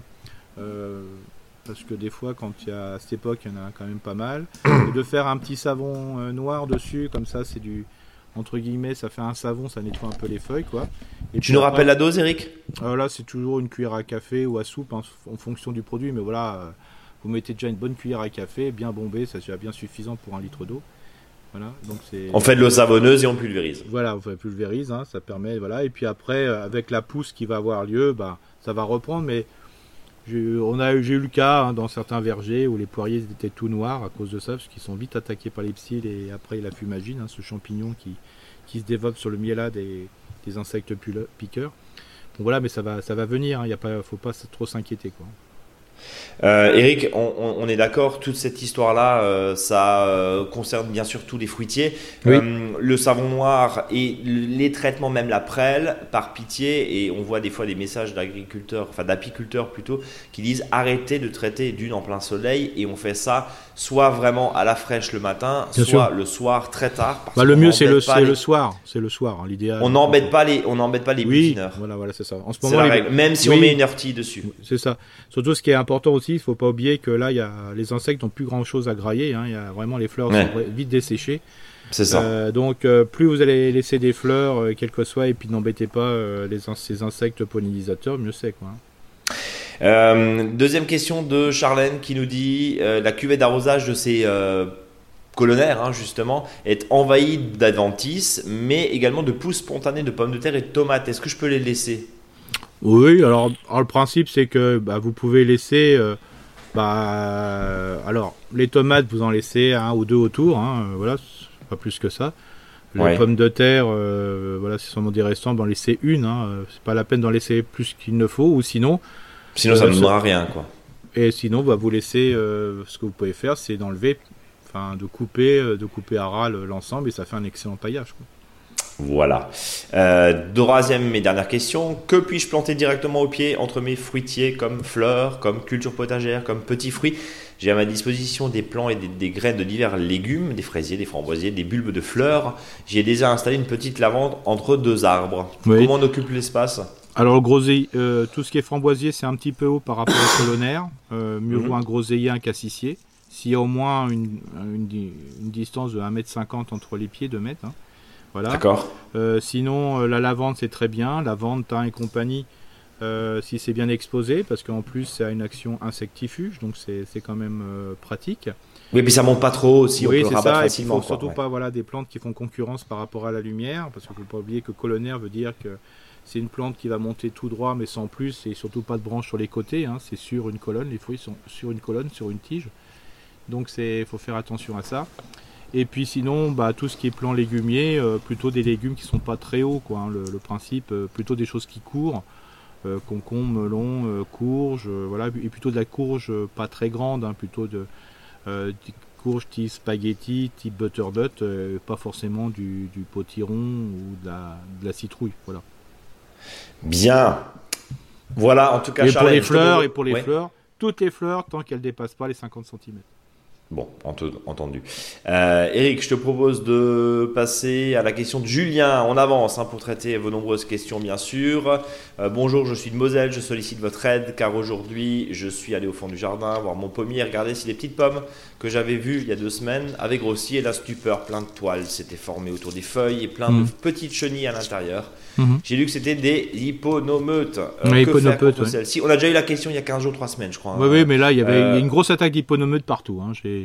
parce que des fois, quand il y a à cette époque, il y en a quand même pas mal. Et de faire un petit savon euh, noir dessus, comme ça, c'est du entre guillemets, ça fait un savon, ça nettoie un peu les feuilles, quoi. Et tu nous rappelles la dose, Eric? Euh, Là, c'est toujours une cuillère à café ou à soupe, hein, en fonction du produit, mais voilà, euh, vous mettez déjà une bonne cuillère à café, bien bombée, ça sera bien suffisant pour un litre d'eau. Voilà, donc c'est. On fait de l'eau savonneuse et on pulvérise. Voilà, on fait pulvérise, hein, ça permet, voilà, et puis après, avec la pousse qui va avoir lieu, bah, ça va reprendre, mais on a, j'ai eu le cas hein, dans certains vergers où les poiriers étaient tout noirs à cause de ça, parce qu'ils sont vite attaqués par les psylles et après la fumagine, hein, ce champignon qui, qui se développe sur le miela des, des insectes piqueurs. Bon voilà, mais ça va, ça va venir, il hein, ne faut pas trop s'inquiéter. quoi. Euh, Eric, on, est d'accord, toute cette histoire-là, euh, ça euh, concerne bien sûr tous les fruitiers. le savon noir et les traitements, même la prêle, par pitié, et on voit des fois des messages d'agriculteurs, enfin d'apiculteurs plutôt, qui disent arrêtez de traiter d'une en plein soleil, et on fait ça soit vraiment à la fraîche le matin, soit le soir très tard. Bah, le mieux c'est le, le, soir, c'est le soir, hein, l'idéal. On n'embête pas les, on n'embête pas les oui, Voilà, voilà, c'est ça. En ce moment, même si on met une heurtille dessus. C'est ça. Surtout, ce qui est important aussi, il faut pas oublier que là, il y a les insectes n'ont plus grand chose à grailler. Hein. Il y a vraiment les fleurs sont vite desséchées. C'est ça. Euh, donc, euh, plus vous allez laisser des fleurs, euh, quel que soit, et puis n'embêtez pas les, ces insectes pollinisateurs, mieux c'est quoi. Hein. Euh, deuxième question de Charlène qui nous dit euh, la cuvée d'arrosage de ces euh, colonnaires, hein, justement, est envahie d'adventices, mais également de pousses spontanées de pommes de terre et de tomates. Est-ce que je peux les laisser? Oui, alors, le principe c'est que bah, vous pouvez laisser. bah, alors, les tomates, vous en laissez un ou deux autour, hein, voilà, pas plus que ça. Les pommes de terre, voilà, c'est seulement des restants, ben, en laisser une, hein, c'est pas la peine d'en laisser plus qu'il ne faut, ou sinon, Sinon, ça ne donnera rien, quoi. Et sinon, va bah, vous laisser. Euh, ce que vous pouvez faire, c'est d'enlever, enfin, de couper, euh, de couper à ras l'ensemble, et ça fait un excellent paillage. Voilà. Euh, troisième et dernière question. Que puis-je planter directement au pied entre mes fruitiers comme fleurs, comme culture potagère, comme petits fruits? J'ai à ma disposition des plants et des, graines de divers légumes, des fraisiers, des framboisiers, des bulbes de fleurs. J'ai déjà installé une petite lavande entre deux arbres. Comment on occupe l'espace? Alors le euh, tout ce qui est framboisier, c'est un petit peu haut par rapport au colonnaire. Euh, mieux vaut mhm. un groseillier, un cassissier. S'il y a au moins une, distance de 1m50 entre les pieds, 2 mètres. Hein. Voilà. D'accord. Euh, sinon, la lavande, c'est très bien. Lavande, thym et compagnie, si c'est bien exposé, parce qu'en plus, ça a une action insectifuge, donc c'est quand même pratique. Oui, puis ça monte pas trop aussi, oui, on peut ça, facilement. Il faut surtout pas voilà, des plantes qui font concurrence par rapport à la lumière, parce qu'il ne faut pas oublier que colonnaire veut dire que c'est une plante qui va monter tout droit, mais sans plus, et surtout pas de branches sur les côtés. Hein. c'est sur une colonne, les fruits sont sur une colonne, sur une tige. Donc il faut faire attention à ça. Et puis sinon, bah, tout ce qui est plant légumier, euh, plutôt des légumes qui sont pas très hauts, quoi. Hein. le, principe, euh, plutôt des choses qui courent, euh, concombre, melon, courge, voilà, et plutôt de la courge pas très grande, hein, plutôt de courge type spaghetti, type butternut, pas forcément du, potiron ou de la, de la citrouille, voilà. Bien. Voilà, en tout cas, et pour les fleurs, et pour les fleurs, toutes les fleurs tant qu'elles dépassent pas les 50 cm. Bon, entendu. Euh, Eric, je te propose de passer à la question de Julien. On avance hein, pour traiter vos nombreuses questions, bien sûr. Euh, bonjour, je suis de Moselle, je sollicite votre aide car aujourd'hui je suis allé au fond du jardin voir mon pommier et regarder si les petites pommes que j'avais vues il y a deux semaines avaient grossi et la stupeur, plein de toiles s'étaient formées autour des feuilles et plein de mhm. petites chenilles à l'intérieur. Mhm. J'ai lu que c'était des hyponomeutes. Euh, celle-ci On a déjà eu la question il y a 15 jours, 3 semaines, je crois. Oui, oui mais là, il y avait une grosse attaque d'hyponomeutes partout. Hein. J'ai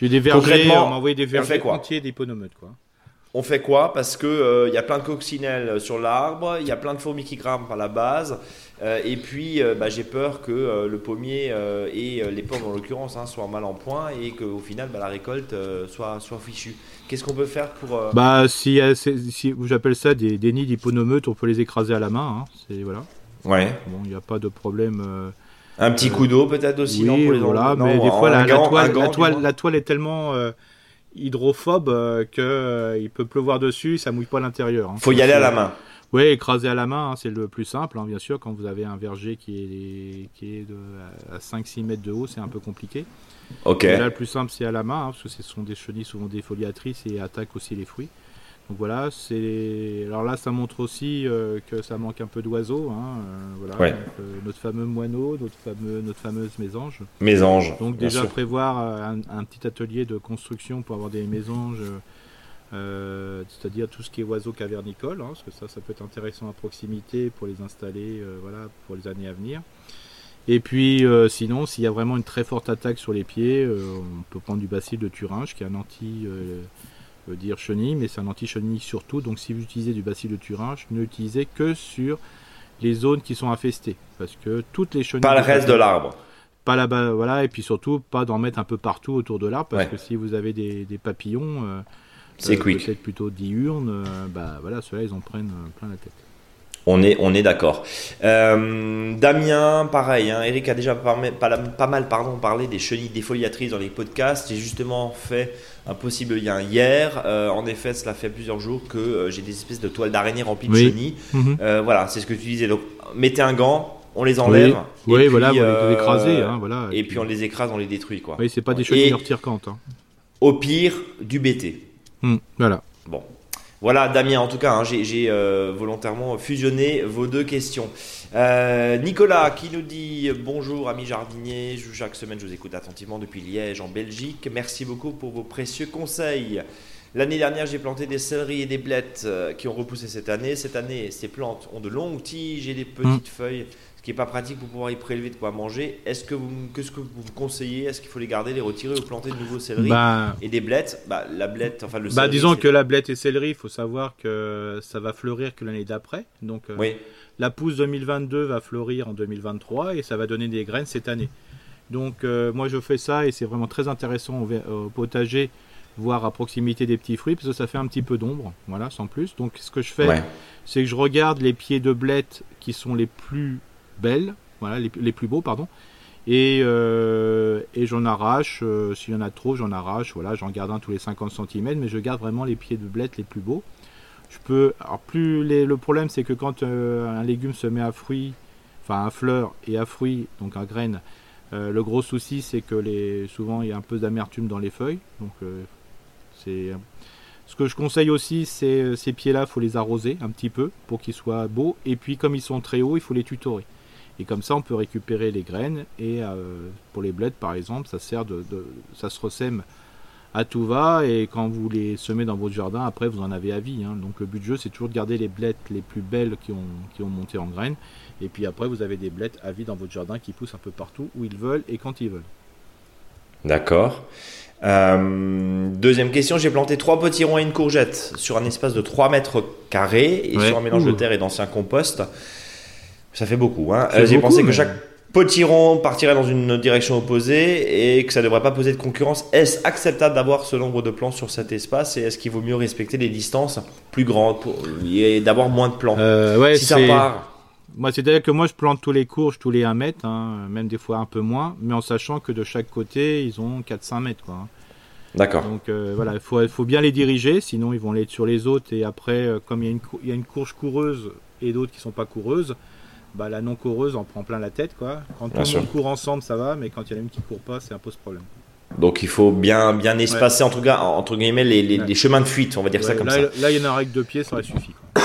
des vergers, on m'a envoyé des vergers entiers d'hyponomeutes. Quoi. On fait quoi Parce que euh, il y a plein de coccinelles sur l'arbre, il y a plein de fourmis qui grimpent à la base, euh, et puis bah, j'ai peur que le pommier et les pommes en l'occurrence hein, soient mal en point et qu'au final bah, la récolte soit, soit fichue. Qu'est-ce qu'on peut faire pour. Euh, bah, si, si j'appelle ça des, des nids d'hyponomeutes, on peut les écraser à la main. Hein, c'est voilà. Ouais. Bon, il n'y a pas de problème. Euh, un petit coup d'eau peut-être aussi, oui, pour les voilà, mais des fois la, toile, la, toile, la, toile, est tellement euh, hydrophobe que il peut pleuvoir dessus, ça mouille pas l'intérieur. Il hein. faut y aller à la main. Oui, écraser à la main, hein, c'est le plus simple, hein, bien sûr. Quand vous avez un verger qui est, qui est de, à 5-6 mètres de haut, c'est un peu compliqué. Ok. là, le plus simple, c'est à la main, hein, parce que ce sont des chenilles souvent défoliatrices et attaquent aussi les fruits. Donc voilà, c'est. Alors là, ça montre aussi euh, que ça manque un peu d'oiseaux. Hein, euh, voilà, euh, notre fameux moineau, notre fameux, notre fameuse mésange. Mésange. Donc déjà prévoir un, petit atelier de construction pour avoir des mésanges, c'est-à-dire tout ce qui est oiseaux cavernicoles, hein, parce que ça, ça peut être intéressant à proximité pour les installer, voilà, pour les années à venir. Et puis sinon, s'il y a vraiment une très forte attaque sur les pieds, on peut prendre du bacille de Thuringe, qui est un anti euh, dire chenille, mais c'est un anti-chenille surtout. Donc si vous utilisez du bacille de Thuringe, ne l'utilisez que sur les zones qui sont infestées, parce que toutes les chenilles. Pas le reste de l'arbre. Pas là-bas, voilà, et puis surtout pas d'en mettre un peu partout autour de l'arbre, parce que si vous avez des, papillons, c'est peut-être plutôt diurnes, bah voilà, ceux-là ils en prennent plein la tête. On est, on est d'accord. Euh, Damien, pareil. Hein, Eric a déjà pas, pas, mal pardon, parlé des chenilles défoliatrices dans les podcasts. J'ai justement fait un possible lien hier. Euh, en effet, cela fait plusieurs jours que euh, j'ai des espèces de toiles d'araignée remplies de chenilles. Mhm. voilà, c'est ce que tu disais. Donc, mettez un gant, on les enlève. Oui, voilà, vous les écrasez. Hein, voilà, et, puis, on les écrase, on les détruit. Quoi. Oui, c'est pas des chenilles urticantes. Hein. Au pire, du BT. Hmm, voilà. Bon, voilà, Damien, en tout cas, hein, j'ai euh, volontairement fusionné vos deux questions. Euh, Nicolas qui nous dit bonjour amis jardiniers, chaque semaine je vous écoute attentivement depuis Liège en Belgique. Merci beaucoup pour vos précieux conseils. L'année dernière, j'ai planté des céleris et des blettes euh, qui ont repoussé cette année. Cette année, ces plantes ont de longues tiges et des petites mm. feuilles ce qui n'est pas pratique pour pouvoir y prélever de quoi manger. Est-ce que vous, qu'est-ce que vous conseillez Est-ce qu'il faut les garder, les retirer ou planter de nouveaux céleri bah, et des blettes? Bah, La blette, enfin le bah, Disons que la blette et céleri, il faut savoir que ça va fleurir que l'année d'après. Donc euh, la pousse 2022 va fleurir en 2023 et ça va donner des graines cette année. Donc euh, moi je fais ça et c'est vraiment très intéressant au, potager, voire à proximité des petits fruits, parce que ça fait un petit peu d'ombre, voilà, sans plus. Donc ce que je fais, c'est que je regarde les pieds de blettes qui sont les plus belles, voilà, les, plus beaux, pardon. Et, euh, et j'en arrache, euh, s'il y en a trop, j'en arrache, voilà, j'en garde un tous les 50 cm, mais je garde vraiment les pieds de blette les plus beaux. Je peux, alors plus le problème c'est que quand euh, un légume se met à fruit, enfin à fleur et à fruit, donc à graines, le gros souci c'est que les, souvent il y a un peu d'amertume dans les feuilles, donc c'est ce que je conseille aussi, c'est ces pieds-là, il faut les arroser un petit peu pour qu'ils soient beaux. Et puis, comme ils sont très hauts, il faut les tutorer. Et comme ça, on peut récupérer les graines. Et euh, pour les blettes, par exemple, ça sert de, ça se ressème à tout va. Et quand vous les semez dans votre jardin, après, vous en avez à vie. Hein. Donc le but du jeu, c'est toujours de garder les blettes les plus belles qui ont, qui ont monté en graines. Et puis après, vous avez des blettes à vie dans votre jardin qui poussent un peu partout où ils veulent et quand ils veulent. D'accord. Euh, deuxième question, j'ai planté trois potirons et une courgette sur un espace de 3 mètres carrés et sur un mélange de terre et d'ancien compost. Ça fait beaucoup. Hein. Euh, j'ai pensé que chaque potiron partirait dans une direction opposée et que ça ne devrait pas poser de concurrence. Est-ce acceptable d'avoir ce nombre de plants sur cet espace et est-ce qu'il vaut mieux respecter des distances plus grandes pour, et d'avoir moins de plants euh, ouais, Si ça part. Moi, c'est-à-dire que moi, je plante tous les courges tous les 1 mètre, hein, même des fois un peu moins, mais en sachant que de chaque côté, ils ont 4-5 mètres. Quoi, hein. D'accord. Donc euh, voilà, il faut, faut, bien les diriger, sinon ils vont aller sur les autres. Et après, comme il y, a une, il y a une courge coureuse et d'autres qui sont pas coureuses, bah, la non coureuse en prend plein la tête. Quoi. Quand tout le monde court ensemble, ça va, mais quand il y en a une qui court pas, c'est un ce problème. Donc il faut bien, bien espacer entre, entre guillemets les, les, chemins de fuite, on va dire ça comme ça. Là, il y en a un règle de pied, ça aurait suffi. [COUGHS]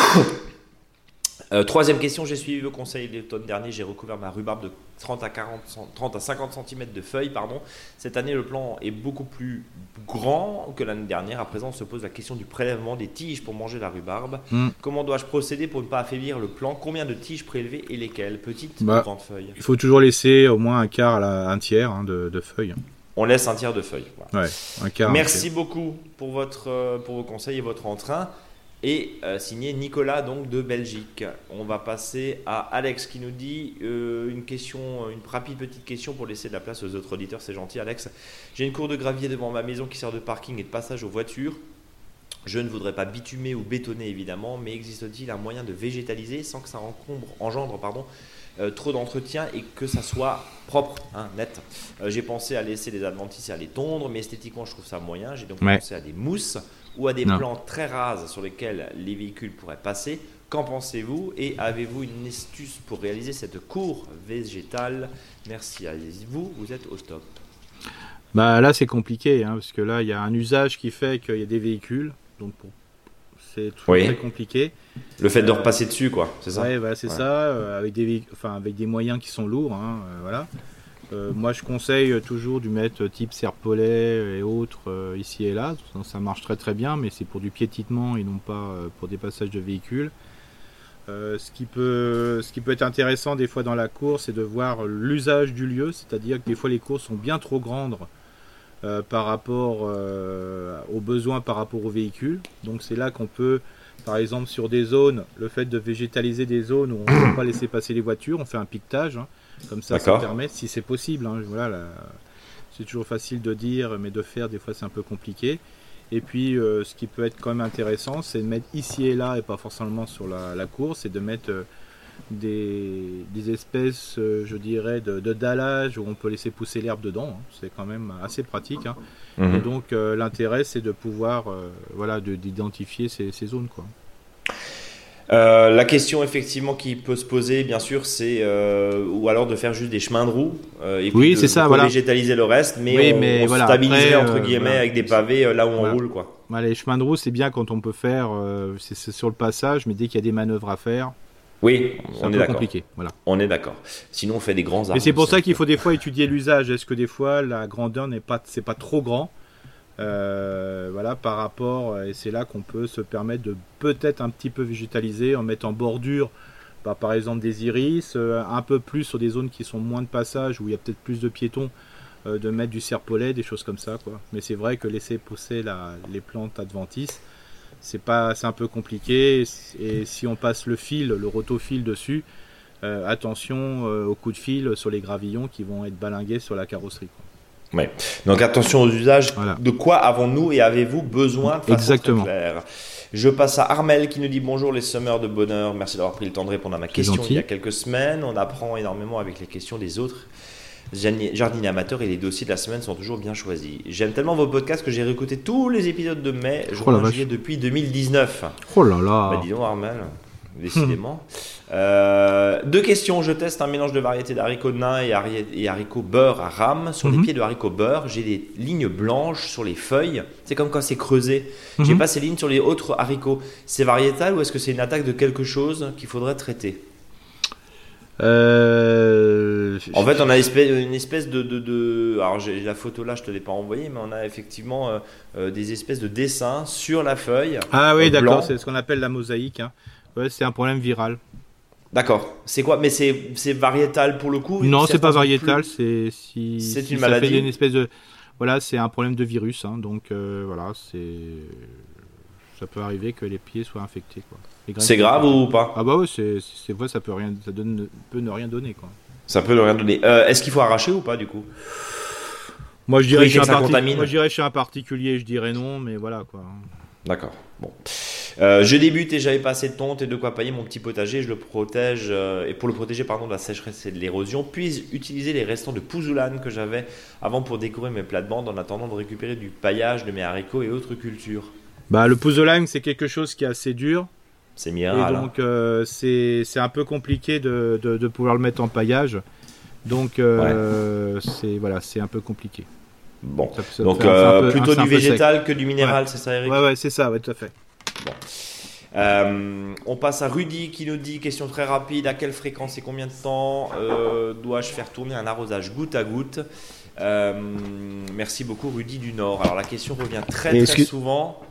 Euh, troisième question, j'ai suivi vos conseils l'automne dernier, j'ai recouvert ma rhubarbe de 30 à, 40, 30 à 50 cm de feuilles. Pardon. Cette année, le plan est beaucoup plus grand que l'année dernière. À présent, on se pose la question du prélèvement des tiges pour manger la rhubarbe. Hmm. Comment dois-je procéder pour ne pas affaiblir le plan? Combien de tiges prélever et lesquelles? Petites ou bah, grandes feuilles? Il faut toujours laisser au moins un quart à un tiers hein, de, feuilles. On laisse un tiers de feuilles. Ouais, un quart, Merci beaucoup pour, votre, euh, pour vos conseils et votre entrain et euh, signé Nicolas donc de Belgique. On va passer à Alex qui nous dit euh, une question, une rapide petite question pour laisser de la place aux autres auditeurs. C'est gentil, Alex. J'ai une cour de gravier devant ma maison qui sert de parking et de passage aux voitures. Je ne voudrais pas bitumer ou bétonner évidemment, mais existe-t-il un moyen de végétaliser sans que ça encombre, engendre pardon, euh, trop d'entretien et que ça soit propre, hein, net? J'ai pensé à laisser les adventices et à les tondre, mais esthétiquement je trouve ça moyen. J'ai donc pensé à des mousses ou à des plans très rases sur lesquels les véhicules pourraient passer. Qu'en pensez-vous? Et avez-vous une astuce pour réaliser cette cour végétale? Merci à vous, vous êtes au stop. Bah là c'est compliqué hein, parce que là il y a un usage qui fait qu'il y a des véhicules donc c'est très compliqué. Le fait de repasser dessus quoi, c'est ça Oui, c'est ça euh, avec des enfin avec des moyens qui sont lourds hein, euh, voilà. Euh, moi, je conseille toujours du mettre type serpolet et autres euh, ici et là. Ça marche très très bien, mais c'est pour du piétinement et non pas euh, pour des passages de véhicules. ce, qui peut, ce qui peut être intéressant des fois dans la course, c'est de voir l'usage du lieu, c'est-à-dire que des fois les courses sont bien trop grandes par rapport aux besoins par rapport aux véhicules. Donc c'est là qu'on peut, par exemple sur des zones, le fait de végétaliser des zones où on ne peut pas laisser passer les voitures, on fait un piquetage. Hein. Comme ça, ça permet, si c'est possible, hein, voilà, c'est toujours facile de dire, mais de faire, des fois, c'est un peu compliqué. Et puis, euh, ce qui peut être quand même intéressant, c'est de mettre ici et là, et pas forcément sur la, course, et de mettre euh, des, espèces, euh, je dirais, de, dallage où on peut laisser pousser l'herbe dedans. Hein. C'est quand même assez pratique. Hein. Mhm. Et donc, l'intérêt, c'est de pouvoir, voilà, d'identifier ces, ces, zones, quoi. Euh, la question effectivement qui peut se poser, bien sûr, c'est euh, ou alors de faire juste des chemins de roue euh, et puis de, ça, végétaliser le reste, mais on, stabiliser entre guillemets avec des pavés là où on roule quoi. les chemins de roue c'est bien quand on peut faire, c'est sur le passage, mais dès qu'il y a des manœuvres à faire. Oui, on est d'accord. compliqué. Voilà. On est d'accord. Sinon, on fait des grands arbres. Mais c'est pour ça qu'il faut des fois étudier l'usage. Est-ce que des fois la grandeur n'est pas, c'est pas trop grand euh, voilà, par rapport, et c'est là qu'on peut se permettre de peut-être un petit peu végétaliser en mettant bordure, bah, par exemple des iris, euh, un peu plus sur des zones qui sont moins de passage, où il y a peut-être plus de piétons, euh, de mettre du serpolet, des choses comme ça. Quoi. Mais c'est vrai que laisser pousser les plantes adventices, c'est pas, c'est un peu compliqué. Et si on passe le fil, le rotofil dessus, attention au coup de fil sur les gravillons qui vont être balingués sur la carrosserie. Donc attention aux usages. De quoi avons-nous et avez-vous besoin de Exactement. Je passe à Armel qui nous dit bonjour les summers de bonheur. Merci d'avoir pris le temps de répondre à ma question il y a quelques semaines. On apprend énormément avec les questions des autres. Jardiniers amateurs et les dossiers de la semaine sont toujours bien choisis. J'aime tellement vos podcasts que j'ai réécouté tous les épisodes de mai, oh depuis 2019. Oh là là. Bah dis donc Armel [LAUGHS] décidément. Euh, deux questions. Je teste un mélange de variétés d'haricots nains et, haricots beurre à rame. Sur les mhm. pieds de haricots beurre, j'ai des lignes blanches sur les feuilles. C'est comme quand c'est creusé. J'ai mhm. pas ces lignes sur les autres haricots. C'est variétal ou est-ce que c'est une attaque de quelque chose qu'il faudrait traiter? Euh, En fait, on a une espèce de. de, Alors, j'ai la photo là, je te l'ai pas envoyée, mais on a effectivement euh, des espèces de dessins sur la feuille. Ah oui, d'accord, c'est ce qu'on appelle la mosaïque. Hein. Ouais, c'est un problème viral. D'accord. C'est quoi? Mais c'est variétal pour le coup? Non, c'est pas variétal. C'est si, c'est une maladie? Ça une espèce de voilà, c'est un problème de virus. Hein, donc euh, voilà, c'est ça peut arriver que les pieds soient infectés. C'est grave ou pas? Ah bah ouais, c'est vrai, ça peut rien, ça donne, peut ne rien donner quoi. Ça peut ne rien donner. Euh, est-ce qu'il faut arracher ou pas du coup? Moi je dirais, chez un, moi, je dirais chez un particulier, je dirais non, mais voilà quoi. D'accord. Bon. Euh, je débute et j'avais pas assez de tonte et de quoi pailler mon petit potager. Je le protège euh, et pour le protéger pardon de la sécheresse et de l'érosion, puis utiliser les restants de pouzoulane que j'avais avant pour décorer mes plates-bandes en attendant de récupérer du paillage de mes haricots et autres cultures? Bah le pouzoulane c'est quelque chose qui est assez dur. C'est. Et donc euh, c'est un peu compliqué de, de, pouvoir le mettre en paillage. Donc c'est voilà c'est un peu compliqué. Bon, donc plutôt du végétal que du minéral, c'est ça Eric Ouais ouais c'est ça, ouais tout à fait. Euh, on passe à Rudy qui nous dit question très rapide à quelle fréquence et combien de temps euh, dois-je faire tourner un arrosage goutte à goutte? Euh, Merci beaucoup Rudy du Nord. Alors la question revient très très souvent.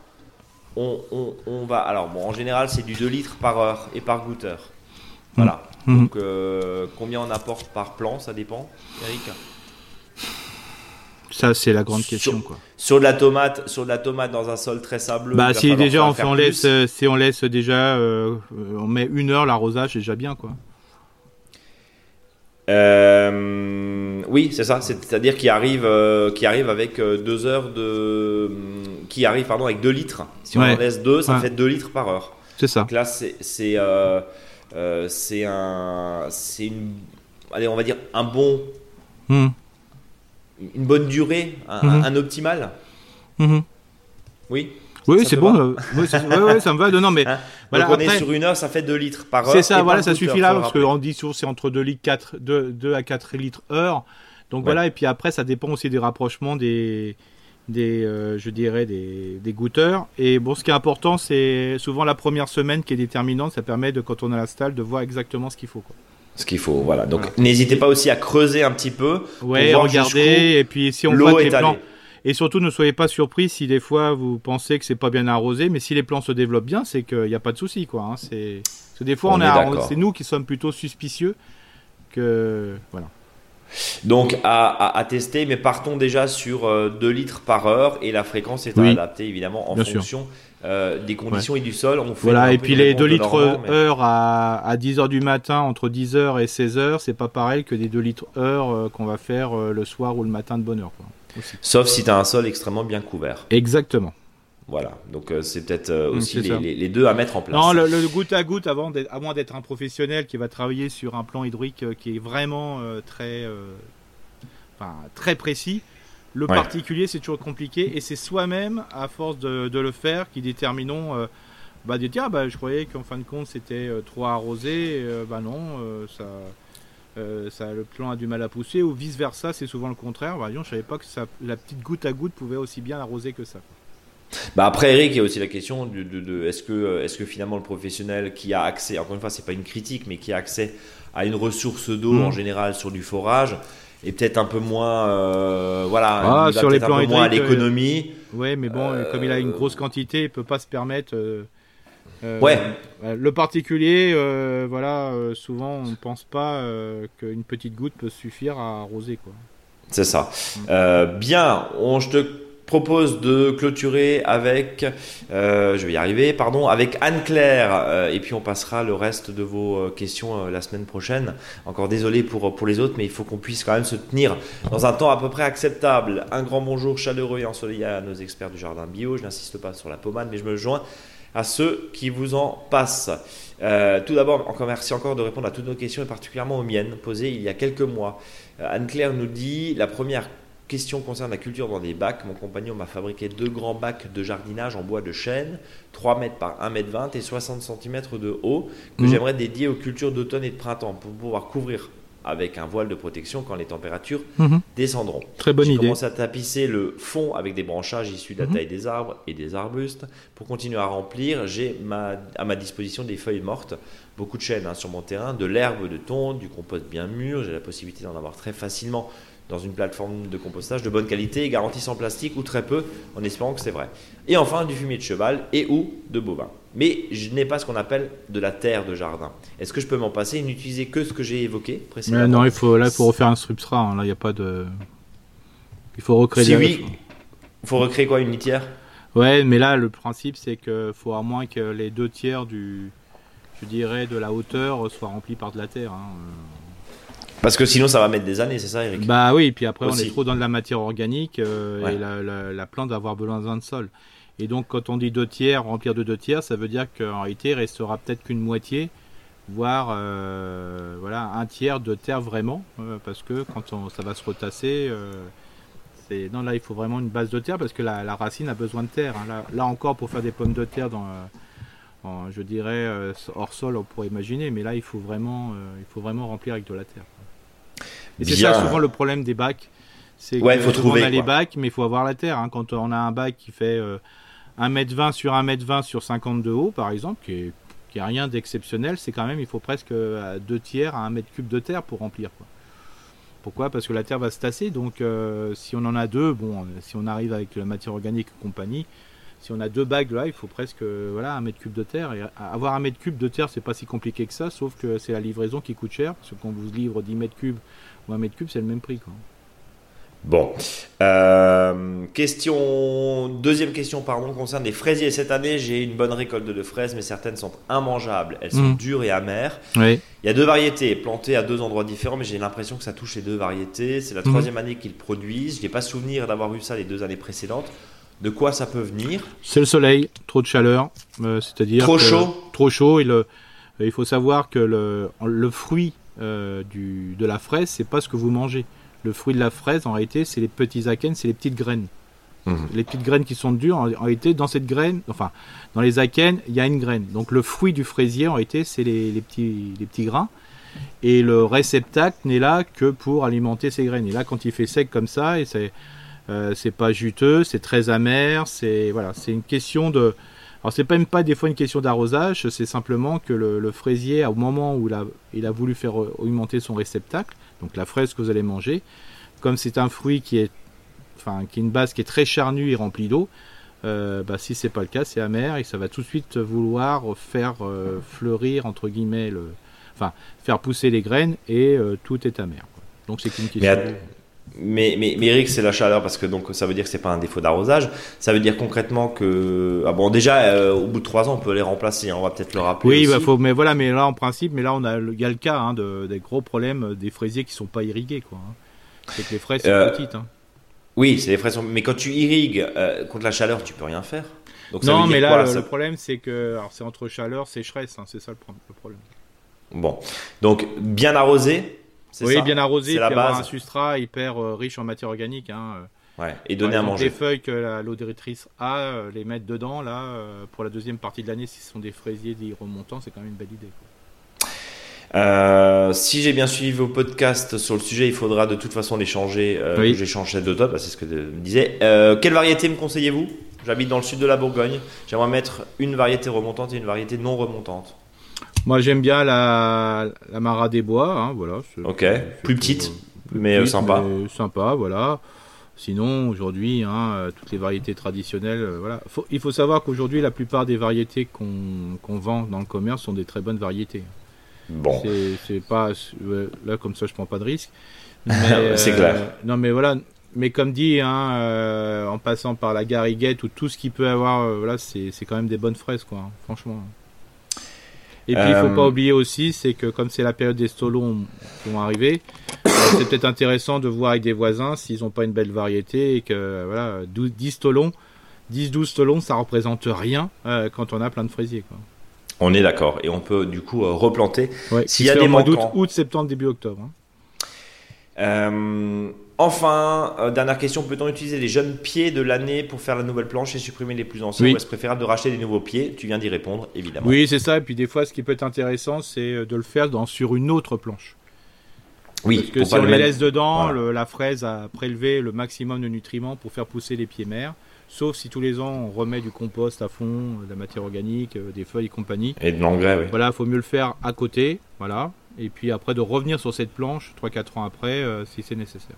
On, va alors bon en général c'est du 2 litres par heure et par goutteur. Voilà. Mmh. Donc combien on apporte par plan ça dépend Eric? Ça, c'est la grande question. Quoi. Sur de la tomate, sur de la tomate dans un sol très sableux. Bah, si déjà on, laisse, euh, si on laisse déjà, euh, on met une heure l'arrosage, c'est déjà bien, quoi. Euh, oui, c'est ça. C'est-à-dire qu'il arrive, arrive avec deux heures de, qui arrive pardon avec deux litres. Si on en laisse deux, ça fait deux litres par heure. C'est ça. Donc là, c'est c'est c'est un, c'est une, allez, on va dire un bon. Hmm une bonne durée, un, mhm. optimal mhm. Oui oui, c'est bon. Euh, oui, ça me va. Non, mais hein voilà, on est sur une heure, ça fait 2 litres par heure. C'est ça, voilà, ça suffit là, parce qu'on dit souvent c'est entre 2, litres 4, 2, à 4 litres heure. Donc voilà, et puis après, ça dépend aussi des rapprochements des, des euh, je dirais, des, des goûteurs. Et bon, ce qui est important, c'est souvent la première semaine qui est déterminante. Ça permet, de, quand on a la stalle, de voir exactement ce qu'il faut. Quoi ce qu'il faut. Voilà. Donc n'hésitez pas aussi à creuser un petit peu. Ouais, regardez. Et puis si on voit les plants. Et surtout, ne soyez pas surpris si des fois vous pensez que c'est pas bien arrosé, mais si les plants se développent bien, c'est qu'il n'y a pas de souci, quoi. Hein. C'est des fois on, c'est nous qui sommes plutôt suspicieux que voilà. Donc à, tester, mais partons déjà sur 2 euh, litres par heure et la fréquence est à adapter évidemment en fonction euh, des conditions et du sol. On voilà, et puis les 2 litres heure à, à 10 heures du matin, entre 10 heures et 16 heures, c'est pas pareil que des 2 litres heure euh, qu'on va faire euh, le soir ou le matin de bonne heure. Sauf si tu as un sol extrêmement bien couvert. Exactement. Voilà, donc euh, c'est peut-être euh, aussi les, deux à mettre en place. Non, le, goutte à goutte, avant à moins d'être un professionnel qui va travailler sur un plan hydrique euh, qui est vraiment très, enfin, très précis, le particulier c'est toujours compliqué et c'est soi-même, à force de, le faire, qui déterminons, bah, de dire, bah, je croyais qu'en fin de compte c'était trop arrosé, bah non, ça. ça, le plan a du mal à pousser, ou vice versa, c'est souvent le contraire. Bah, je savais pas que ça, la petite goutte à goutte pouvait aussi bien arroser que ça. Bah après Eric, il y a aussi la question de, est-ce que, est que finalement le professionnel qui a accès, encore une fois, c'est pas une critique, mais qui a accès à une ressource d'eau mm. en général sur du forage, est peut-être un peu moins, euh, voilà, ah, sur les plans moins à l'économie. Euh, ouais, mais bon, comme il a une grosse quantité, il peut pas se permettre. Euh, ouais. Le particulier, voilà, souvent on ne pense pas qu'une petite goutte peut suffire à arroser, quoi. C'est ça. Mm. bien, on, je te propose de clôturer avec, euh, je vais y arriver, pardon, avec Anne-Claire, euh, et puis on passera le reste de vos euh, questions la semaine prochaine. Encore désolé pour, pour les autres, mais il faut qu'on puisse quand même se tenir dans un temps à peu près acceptable. Un grand bonjour chaleureux et ensoleillé à nos experts du jardin bio. Je n'insiste pas sur la pommade, mais je me joins à ceux qui vous en passent. tout d'abord, encore merci encore de répondre à toutes nos questions et particulièrement aux miennes posées il y a quelques mois. Anne-Claire nous dit la première Question concerne la culture dans des bacs. Mon compagnon m'a fabriqué deux grands bacs de jardinage en bois de chêne, 3 mètres par 1 mètre 20 et 60 cm de haut, que mmh. j'aimerais dédier aux cultures d'automne et de printemps pour pouvoir couvrir avec un voile de protection quand les températures mmh. descendront. Très bonne idée. Je commence à tapisser le fond avec des branchages issus de la mmh. taille des arbres et des arbustes. Pour continuer à remplir, j'ai à ma disposition des feuilles mortes, beaucoup de chêne hein, sur mon terrain, de l'herbe de tonte, du compost bien mûr. J'ai la possibilité d'en avoir très facilement dans une plateforme de compostage de bonne qualité, garantie sans plastique ou très peu, en espérant que c'est vrai. Et enfin, du fumier de cheval et ou de bovin. Mais je n'ai pas ce qu'on appelle de la terre de jardin. Est-ce que je peux m'en passer et n'utiliser que ce que j'ai évoqué précédemment Non, il faut, là, il faut refaire un substrat. Hein. Là, il n'y a pas de. Il faut recréer. Si oui, il faut recréer quoi Une litière? Ouais, mais là, le principe, c'est qu'il faut à moins que les deux tiers du, je dirais, de la hauteur soient remplis par de la terre. Hein. Parce que sinon, ça va mettre des années, c'est ça, Eric? Bah oui, puis après, on est trop dans de la matière organique euh, et la, plante va avoir besoin de sol. Et donc, quand on dit deux tiers, remplir de deux tiers, ça veut dire qu'en réalité, il restera peut-être qu'une moitié, voire euh, voilà, un tiers de terre vraiment, euh, parce que quand on, ça va se retasser, c'est non là, il faut vraiment une base de terre parce que la, racine a besoin de terre. Hein. Là, encore, pour faire des pommes de terre dans je dirais hors sol, on pourrait imaginer, mais là il faut vraiment, il faut vraiment remplir avec de la terre. Et c'est ça souvent le problème des bacs. C'est ouais, faut trouver, on a les bacs, mais il faut avoir la terre. Hein. Quand on a un bac qui fait 1m20 euh, sur 1m20 sur 50 de haut, par exemple, qui est, qui rien d'exceptionnel, c'est quand même, il faut presque euh, deux tiers à 1 mètre cube de terre pour remplir. Quoi. Pourquoi? Parce que la terre va se tasser. Donc, euh, si on en a deux, bon, si on arrive avec la matière organique et compagnie, si on a deux bagues là, il faut presque voilà un mètre cube de terre. Et avoir un mètre cube de terre, c'est pas si compliqué que ça, sauf que c'est la livraison qui coûte cher. Parce qu'on vous livre 10 mètres cubes ou un mètre cube, c'est le même prix. Quoi. Bon. Euh, question, deuxième question, pardon, concerne les fraisiers. Cette année, j'ai une bonne récolte de fraises, mais certaines sont immangeables. Elles sont mmh. dures et amères. Oui. Il y a deux variétés plantées à deux endroits différents, mais j'ai l'impression que ça touche les deux variétés. C'est la mmh. troisième année qu'ils produisent. Je n'ai pas souvenir d'avoir eu ça les deux années précédentes. De quoi ça peut venir C'est le soleil, trop de chaleur, euh, c'est-à-dire trop chaud. Trop chaud. Et le, il faut savoir que le, le fruit euh, du, de la fraise, c'est pas ce que vous mangez. Le fruit de la fraise, en réalité, c'est les petits akènes, c'est les petites graines. Mhm. Les petites graines qui sont dures, en, réalité, dans cette graine, enfin, dans les akènes, il y a une graine. Donc le fruit du fraisier, en réalité, c'est les, les, petits, les petits grains. Et le réceptacle n'est là que pour alimenter ces graines. Et là, quand il fait sec comme ça, et c'est euh, c'est pas juteux, c'est très amer, c'est voilà, c'est une question de. Alors c'est même pas des fois une question d'arrosage, c'est simplement que le, fraisier, au moment où il a, il a, voulu faire augmenter son réceptacle, donc la fraise que vous allez manger, comme c'est un fruit qui est, enfin, qui est une base qui est très charnue et remplie d'eau, euh, bah, si c'est pas le cas, c'est amer et ça va tout de suite vouloir faire euh, fleurir entre guillemets le, enfin, faire pousser les graines et euh, tout est amer. Donc c'est une question. Mais, mais, mais Eric, c'est la chaleur parce que donc ça veut dire que c'est pas un défaut d'arrosage. Ça veut dire concrètement que ah bon déjà euh, au bout de trois ans on peut les remplacer. Hein, on va peut-être le rappeler. Oui, bah, faut, mais voilà, mais là en principe, mais là on a il y a le cas hein, de, des gros problèmes des fraisiers qui sont pas irrigués quoi. Hein. C'est que les fraises sont euh, petites. Oui, c'est les frais sont. Mais quand tu irrigues euh, contre la chaleur, tu peux rien faire. Donc, ça non, mais là, le, problème, c'est que alors c'est entre chaleur, sécheresse, c'est ça le, problème. Bon, donc bien arrosé. Oui, bien arrosé, puis la base. un substrat hyper euh, riche en matière organique. Hein, ouais, et donner à manger. Les feuilles que l'odoritrice a, les mettre dedans, là, pour la deuxième partie de l'année, si ce sont des fraisiers dits remontants, c'est quand même une belle idée. Euh, si j'ai bien suivi vos podcasts sur le sujet, il faudra de toute façon les changer. Euh, oui. J'échange cette d'automne, bah, c'est ce que me disais. Euh, quelle variété me conseillez-vous? J'habite dans le sud de la Bourgogne. J'aimerais mettre une variété remontante et une variété non remontante. Moi, j'aime bien la, la Mara des Bois. Hein, voilà, ok, plus petite, mais sympa. sympa, voilà. Sinon, aujourd'hui, hein, toutes les variétés traditionnelles, voilà. il faut savoir qu'aujourd'hui, la plupart des variétés qu'on vend dans le commerce sont des très bonnes variétés. Bon. C'est pas là comme ça, je prends pas de risque. [LAUGHS] c'est clair. Euh, non, mais voilà. Mais comme dit, hein, euh, en passant par la gariguette ou tout ce qui peut avoir, euh, voilà, c'est quand même des bonnes fraises, quoi. Hein, franchement. Et puis il faut pas oublier aussi, c'est que comme c'est la période des stolons qui vont arriver, c'est peut-être intéressant de voir avec des voisins s'ils n'ont pas une belle variété et que voilà, 10 stolons, 10-12 stolons, ça représente rien quand on a plein de fraisiers. Quoi. On est d'accord. Et on peut du coup euh, replanter s'il y a des mois d'août, août, septembre, début octobre. Hein. Euh, enfin, euh, dernière question, peut-on utiliser les jeunes pieds de l'année pour faire la nouvelle planche et supprimer les plus anciens Ou est-ce préférable de racheter des nouveaux pieds? Tu viens d'y répondre, évidemment. Oui, c'est ça. Et puis des fois, ce qui peut être intéressant, c'est de le faire dans, sur une autre planche. Oui, Parce que si on les laisse dedans, la fraise a prélevé le maximum de nutriments pour faire pousser les pieds mères. Sauf si tous les ans on remet du compost à fond, de la matière organique, euh, des feuilles et compagnie. Et de l'engrais, oui. Voilà, il faut mieux le faire à côté, voilà. Et puis après de revenir sur cette planche 3-4 ans après euh, si c'est nécessaire.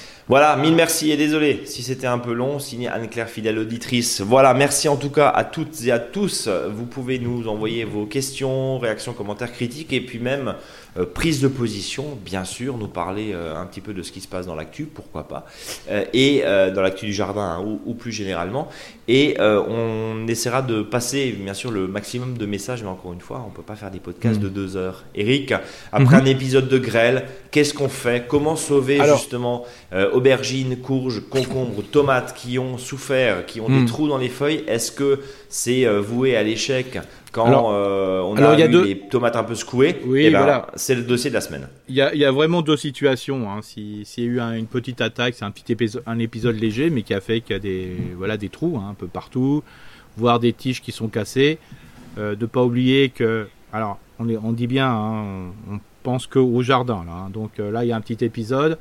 Voilà, mille merci et désolé si c'était un peu long. Signé Anne-Claire, fidèle auditrice. Voilà, merci en tout cas à toutes et à tous. Vous pouvez nous envoyer vos questions, réactions, commentaires, critiques et puis même euh, prise de position, bien sûr, nous parler euh, un petit peu de ce qui se passe dans l'actu, pourquoi pas, euh, et dans l'actu du jardin hein, ou, plus généralement. Et on essaiera de passer, bien sûr, le maximum de messages, mais encore une fois, on ne peut pas faire des podcasts mm. de deux heures. Eric, après mm-hmm. un épisode de grêle, qu'est-ce qu'on fait? Comment sauver justement aubergines, courges, concombres, tomates qui ont souffert, qui ont des mm. trous dans les feuilles Est-ce que c'est voué à l'échec quand euh, on a eu les tomates un peu secouées, oui, eh ben, c'est le dossier de la semaine. Il y a, vraiment deux situations. Hein. S'il y a eu une petite attaque, c'est un petit épisode, un épisode léger, mais qui a fait qu'il y a des, voilà, des trous hein, un peu partout, voire des tiges qui sont cassées. Euh, de pas oublier que, alors, on, est, on dit bien, hein, on, pense qu'au jardin. Là. Donc euh, là, il y a un petit épisode.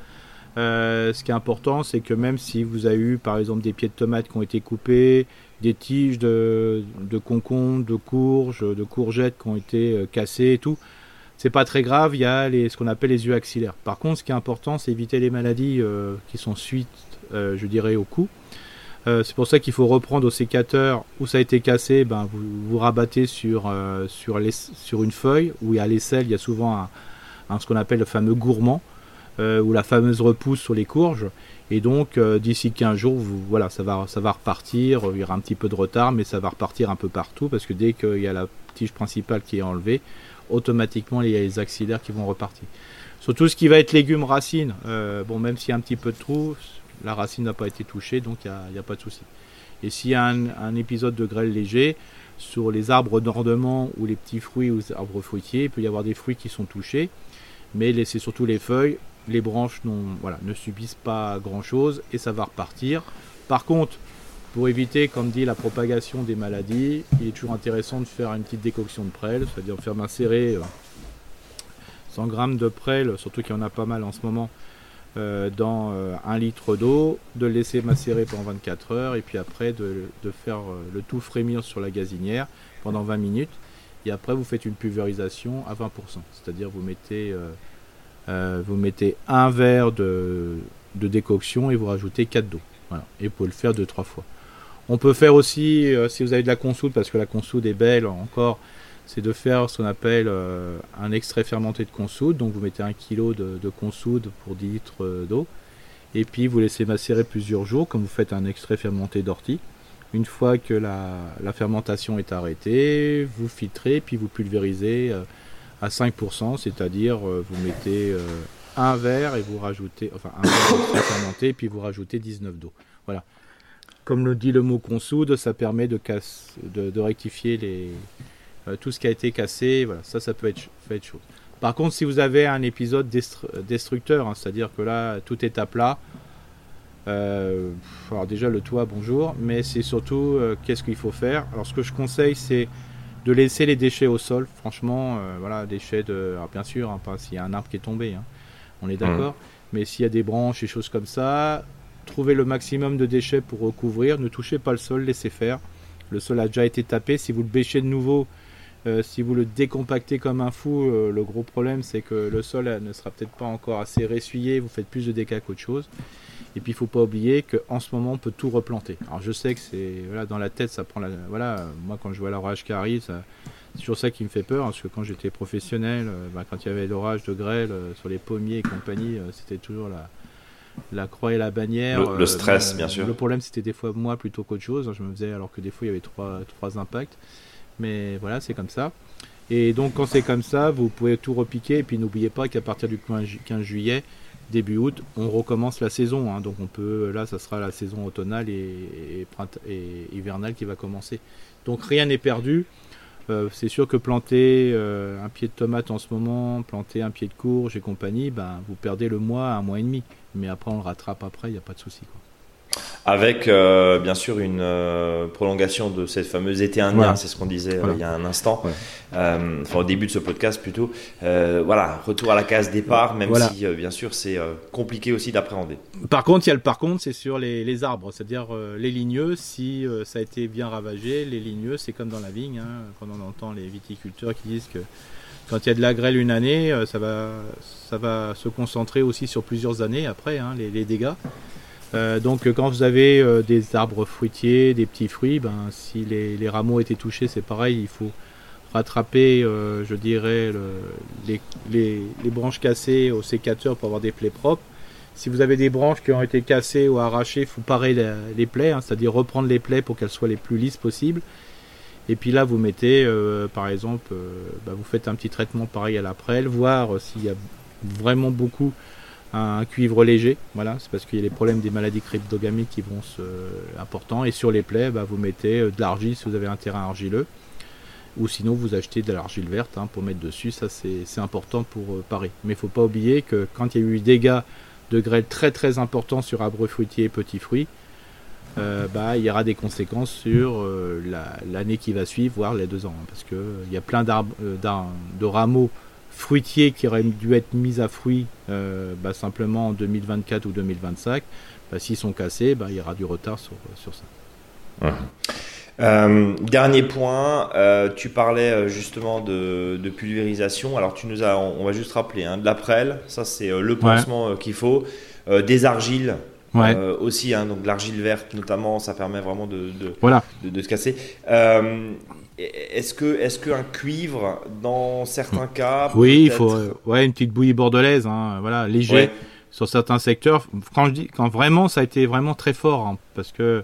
Euh, ce qui est important, c'est que même si vous avez eu, par exemple, des pieds de tomates qui ont été coupés, des tiges de, de concombres, de courges, de courgettes qui ont été euh, cassées et tout. C'est pas très grave, il y a les, ce qu'on appelle les yeux axillaires. Par contre, ce qui est important, c'est éviter les maladies euh, qui sont suite, euh, je dirais, au cou. c'est pour ça qu'il faut reprendre au sécateur où ça a été cassé, ben, vous, vous rabattez sur, sur une feuille où il y a l'aisselle, il y a souvent un, ce qu'on appelle le fameux gourmand, ou la fameuse repousse sur les courges. Et donc, euh, d'ici 15 jours, voilà, ça va, ça va repartir. Il y aura un petit peu de retard, mais ça va repartir un peu partout parce que dès qu'il y a la tige principale qui est enlevée, automatiquement, il y a les axillaires qui vont repartir. Sur tout ce qui va être légumes, racines, euh, bon, même s'il y a un petit peu de trou, la racine n'a pas été touchée, donc il n'y a, pas de souci. Et s'il y a un, épisode de grêle léger, sur les arbres d'ornement ou les petits fruits ou les arbres fruitiers, il peut y avoir des fruits qui sont touchés, mais c'est surtout les feuilles les branches ne subissent pas grand-chose et ça va repartir. Par contre, pour éviter, comme dit, la propagation des maladies, il est toujours intéressant de faire une petite décoction de prêle, c'est-à-dire faire macérer 100 euh, g de prêle, surtout qu'il y en a pas mal en ce moment, euh, dans euh, un litre d'eau, de le laisser macérer pendant 24 heures et puis après de, faire le tout frémir sur la gazinière pendant 20 minutes. Et après, vous faites une pulvérisation à 20%, c'est-à-dire vous mettez euh, vous mettez un verre de, décoction et vous rajoutez 4 d'eau. Et vous pouvez le faire 2-3 fois. On peut faire aussi, euh, si vous avez de la consoude, parce que la consoude est belle encore, c'est de faire ce qu'on appelle euh, un extrait fermenté de consoude. Donc vous mettez un kilo de, consoude pour 10 litres d'eau. Et puis vous laissez macérer plusieurs jours, comme vous faites un extrait fermenté d'ortie. Une fois que la, la, fermentation est arrêtée, vous filtrez, puis vous pulvérisez à 5%, c'est-à-dire euh, vous mettez euh, un verre et vous rajoutez, enfin un verre fermenté et puis vous rajoutez 19 d'eau. Voilà. Comme le dit le mot consoude, ça permet de, casse, de, rectifier les, euh, tout ce qui a été cassé. Voilà, ça, ça peut être, fait chose. Par contre, si vous avez un épisode destructeur, hein, c'est-à-dire que là tout est à plat, alors déjà le toit, bonjour, mais c'est surtout qu'est-ce qu'il faut faire? Alors ce que je conseille, c'est de laisser les déchets au sol. Franchement, euh, voilà, déchets de, alors bien sûr, hein, pas s'il y a un arbre qui est tombé, hein, on est d'accord. Mmh. Mais s'il y a des branches et choses comme ça, trouvez le maximum de déchets pour recouvrir. Ne touchez pas le sol, laissez faire. Le sol a déjà été tapé. Si vous le bêchez de nouveau, si vous le décompactez comme un fou, le gros problème c'est que le sol ne sera peut-être pas encore assez ressuyé. Vous faites plus de dégâts qu'autre chose. Et puis il faut pas oublier qu'en ce moment on peut tout replanter. Alors je sais que c'est voilà dans la tête ça prend la voilà moi quand je vois l'orage qui arrive c'est toujours ça qui me fait peur parce que quand j'étais professionnel euh, bah, quand il y avait l'orage de grêle euh, sur les pommiers et compagnie euh, c'était toujours la la croix et la bannière. Le, stress, bien sûr. Le problème, c'était des fois moi plutôt qu'autre chose. Je me faisais alors que des fois il y avait trois, trois impacts. Mais voilà, c'est comme ça. Et donc, quand c'est comme ça, vous pouvez tout repiquer. Et puis, n'oubliez pas qu'à partir du 15 juillet, début août, on recommence la saison. Hein. donc on peut, là, ça sera la saison automnale et, hivernale qui va commencer. Donc rien n'est perdu. Euh, c'est sûr que planter euh, un pied de tomate en ce moment, planter un pied de courge et compagnie, ben, vous perdez le mois, un mois et demi. Mais après, on le rattrape après, il n'y a pas de souci. Avec euh, bien sûr une euh, prolongation de cette fameuse été indien, c'est ce qu'on disait euh, il y a un instant, enfin au début de ce podcast plutôt. voilà, retour à la case départ, même si bien sûr c'est compliqué aussi d'appréhender. Par contre, il y a le par contre, c'est sur les, arbres, c'est-à-dire les ligneux. Si ça a été bien ravagé, les ligneux, c'est comme dans la vigne, hein, quand on entend les viticulteurs qui disent que quand il y a de la grêle une année, ça va, ça va se concentrer aussi sur plusieurs années après, hein, les, les dégâts. Euh, donc quand vous avez euh, des arbres fruitiers, des petits fruits, ben, si les, rameaux étaient touchés, c'est pareil, il faut rattraper, euh, je dirais, les, branches cassées au sécateur pour avoir des plaies propres. Si vous avez des branches qui ont été cassées ou arrachées, il faut parer les plaies, hein, c'est-à-dire reprendre les plaies pour qu'elles soient les plus lisses possibles. Et puis là, vous mettez, par exemple, ben, vous faites un petit traitement pareil à la prêle, voir s'il y a vraiment beaucoup un cuivre léger. Voilà, c'est parce qu'il y a les problèmes des maladies cryptogamiques qui vont se importants. Et sur les plaies, bah, vous mettez euh, de l'argile si vous avez un terrain argileux. Ou sinon, vous achetez de l'argile verte hein, pour mettre dessus. Ça, c'est important pour euh, parer. Mais il ne faut pas oublier que quand il y a eu des dégâts de grêle très très importants sur arbres fruitiers et petits fruits, euh, bah, il y aura des conséquences sur l'année qui va suivre, voire les deux ans. Hein, parce qu'il il y a plein d'arbres, de rameaux fruitiers qui auraient dû être mis à fruit euh, bah, simplement en 2024 ou 2025, bah, s'ils sont cassés, bah, il y aura du retard sur, sur ça. Euh, dernier point, euh, tu parlais justement de, pulvérisation. Alors tu nous as, on, va juste rappeler, hein, de la prêle, ça c'est le pansement qu'il faut, des argiles. aussi, hein, donc l'argile verte notamment, ça permet vraiment de, de, voilà. de, se casser. Est-ce que est-ce qu'un cuivre dans certains cas Oui, il faut ouais une petite bouillie bordelaise, hein, voilà léger sur certains secteurs. Quand je dis quand vraiment ça a été vraiment très fort hein, parce que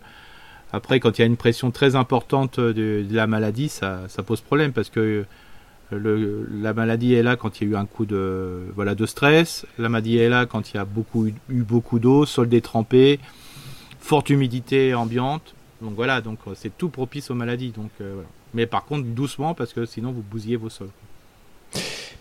après quand il y a une pression très importante de, la maladie, ça, ça, pose problème parce que le, la maladie est là quand il y a eu un coup de voilà de stress. La maladie est là quand il y a beaucoup eu beaucoup d'eau, sol détrempé, forte humidité ambiante. Donc voilà, donc c'est tout propice aux maladies. Donc euh, voilà. Mais par contre, doucement, parce que sinon, vous bousillez vos sols.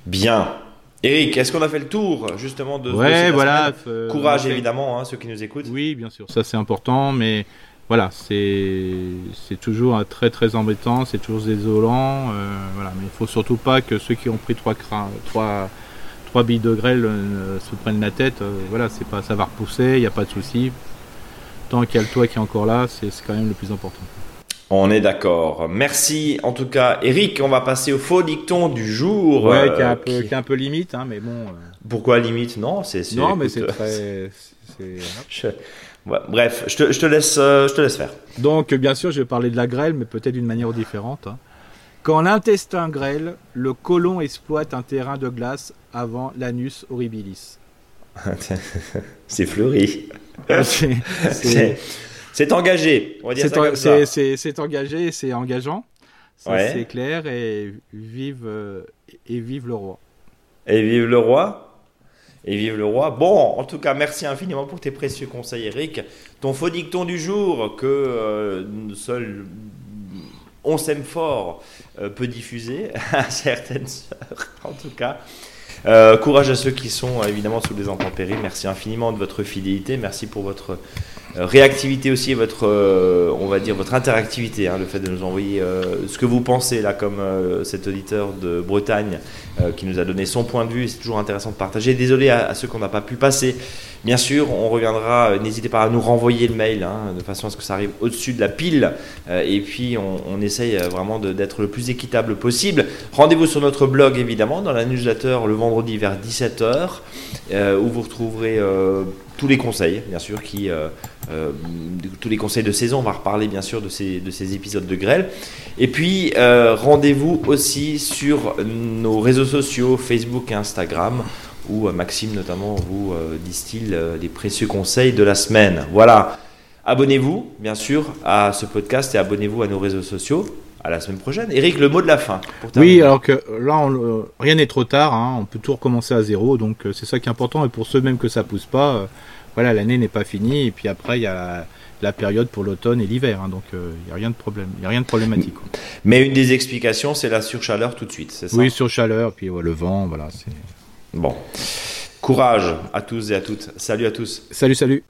Bien. Eric, est-ce qu'on a fait le tour justement de, ouais, voilà, euh, Courage évidemment, hein, ceux qui nous écoutent. Oui, bien sûr, ça c'est important, mais voilà, c'est toujours très très embêtant, c'est toujours désolant, euh, voilà, mais il faut surtout pas que ceux qui ont pris trois trois trois billes de grêle euh, se prennent la tête. voilà, c'est pas ça va repousser, il n'y a pas de souci. Tant qu'il y a le toit qui est encore là, c'est quand même le plus important. On est d'accord. Merci en tout cas, Eric. On va passer au faux dicton du jour. Ouais, qui, est un euh, peu, un peu, limite, hein, mais bon. Euh. Pourquoi limite? Non, c'est. Non, mais c'est très. [LAUGHS] bref, je te, je te, laisse, euh, je te laisse faire. Donc, bien sûr, je vais parler de la grêle, mais peut-être d'une manière différente. Hein. Quand l'intestin grêle, le côlon exploite un terrain de glace avant l'anus horribilis. [LAUGHS] c'est fleuri. [LAUGHS] c'est c'est engagé, on va dire C'est engagé, c'est engageant. C'est clair et vive, euh, et vive le roi. Et vive le roi et vive le roi. Bon, en tout cas, merci infiniment pour tes précieux conseils, Eric. Ton faux dicton du jour que euh, seul on s'aime fort euh, peut diffuser à [LAUGHS] certaines sœurs, en tout cas. Euh, courage à ceux qui sont évidemment sous les intempéries. Merci infiniment de votre fidélité. Merci pour votre réactivité aussi votre, euh, on va dire, votre interactivité, hein, le fait de nous envoyer euh, ce que vous pensez, là, comme cet auditeur de Bretagne qui nous a donné son point de vue. C'est toujours intéressant de partager. Désolé à, ceux qu'on n'a pas pu passer. Bien sûr, on reviendra. N'hésitez pas à nous renvoyer le mail, hein, de façon à ce que ça arrive au-dessus de la pile. et puis, on, on essaye vraiment d'être le plus équitable possible. Rendez-vous sur notre blog, évidemment, dans la newsletter le vendredi vers 17h, où vous retrouverez tous les conseils, bien sûr, qui, euh, euh, tous les conseils de saison. On va reparler, bien sûr, de ces, de ces épisodes de grêle. Et puis, euh, rendez-vous aussi sur nos réseaux sociaux, Facebook et Instagram, où Maxime, notamment, vous distille les précieux conseils de la semaine. Voilà. Abonnez-vous, bien sûr, à ce podcast et abonnez-vous à nos réseaux sociaux à la semaine prochaine. Eric, le mot de la fin. oui, alors que là, rien n'est trop tard. Hein. on peut tout recommencer à zéro. Donc c'est ça qui est important. Et pour ceux même que ça pousse pas, voilà, l'année n'est pas finie et puis après il y a la période pour l'automne et l'hiver, hein, donc il euh, n'y a rien de problème, il a rien de problématique. Mais une des explications, c'est la surchaleur tout de suite, c'est ça? Oui, surchaleur, puis le vent, voilà. C'est... Bon, courage à tous et à toutes. Salut à tous. Salut, salut.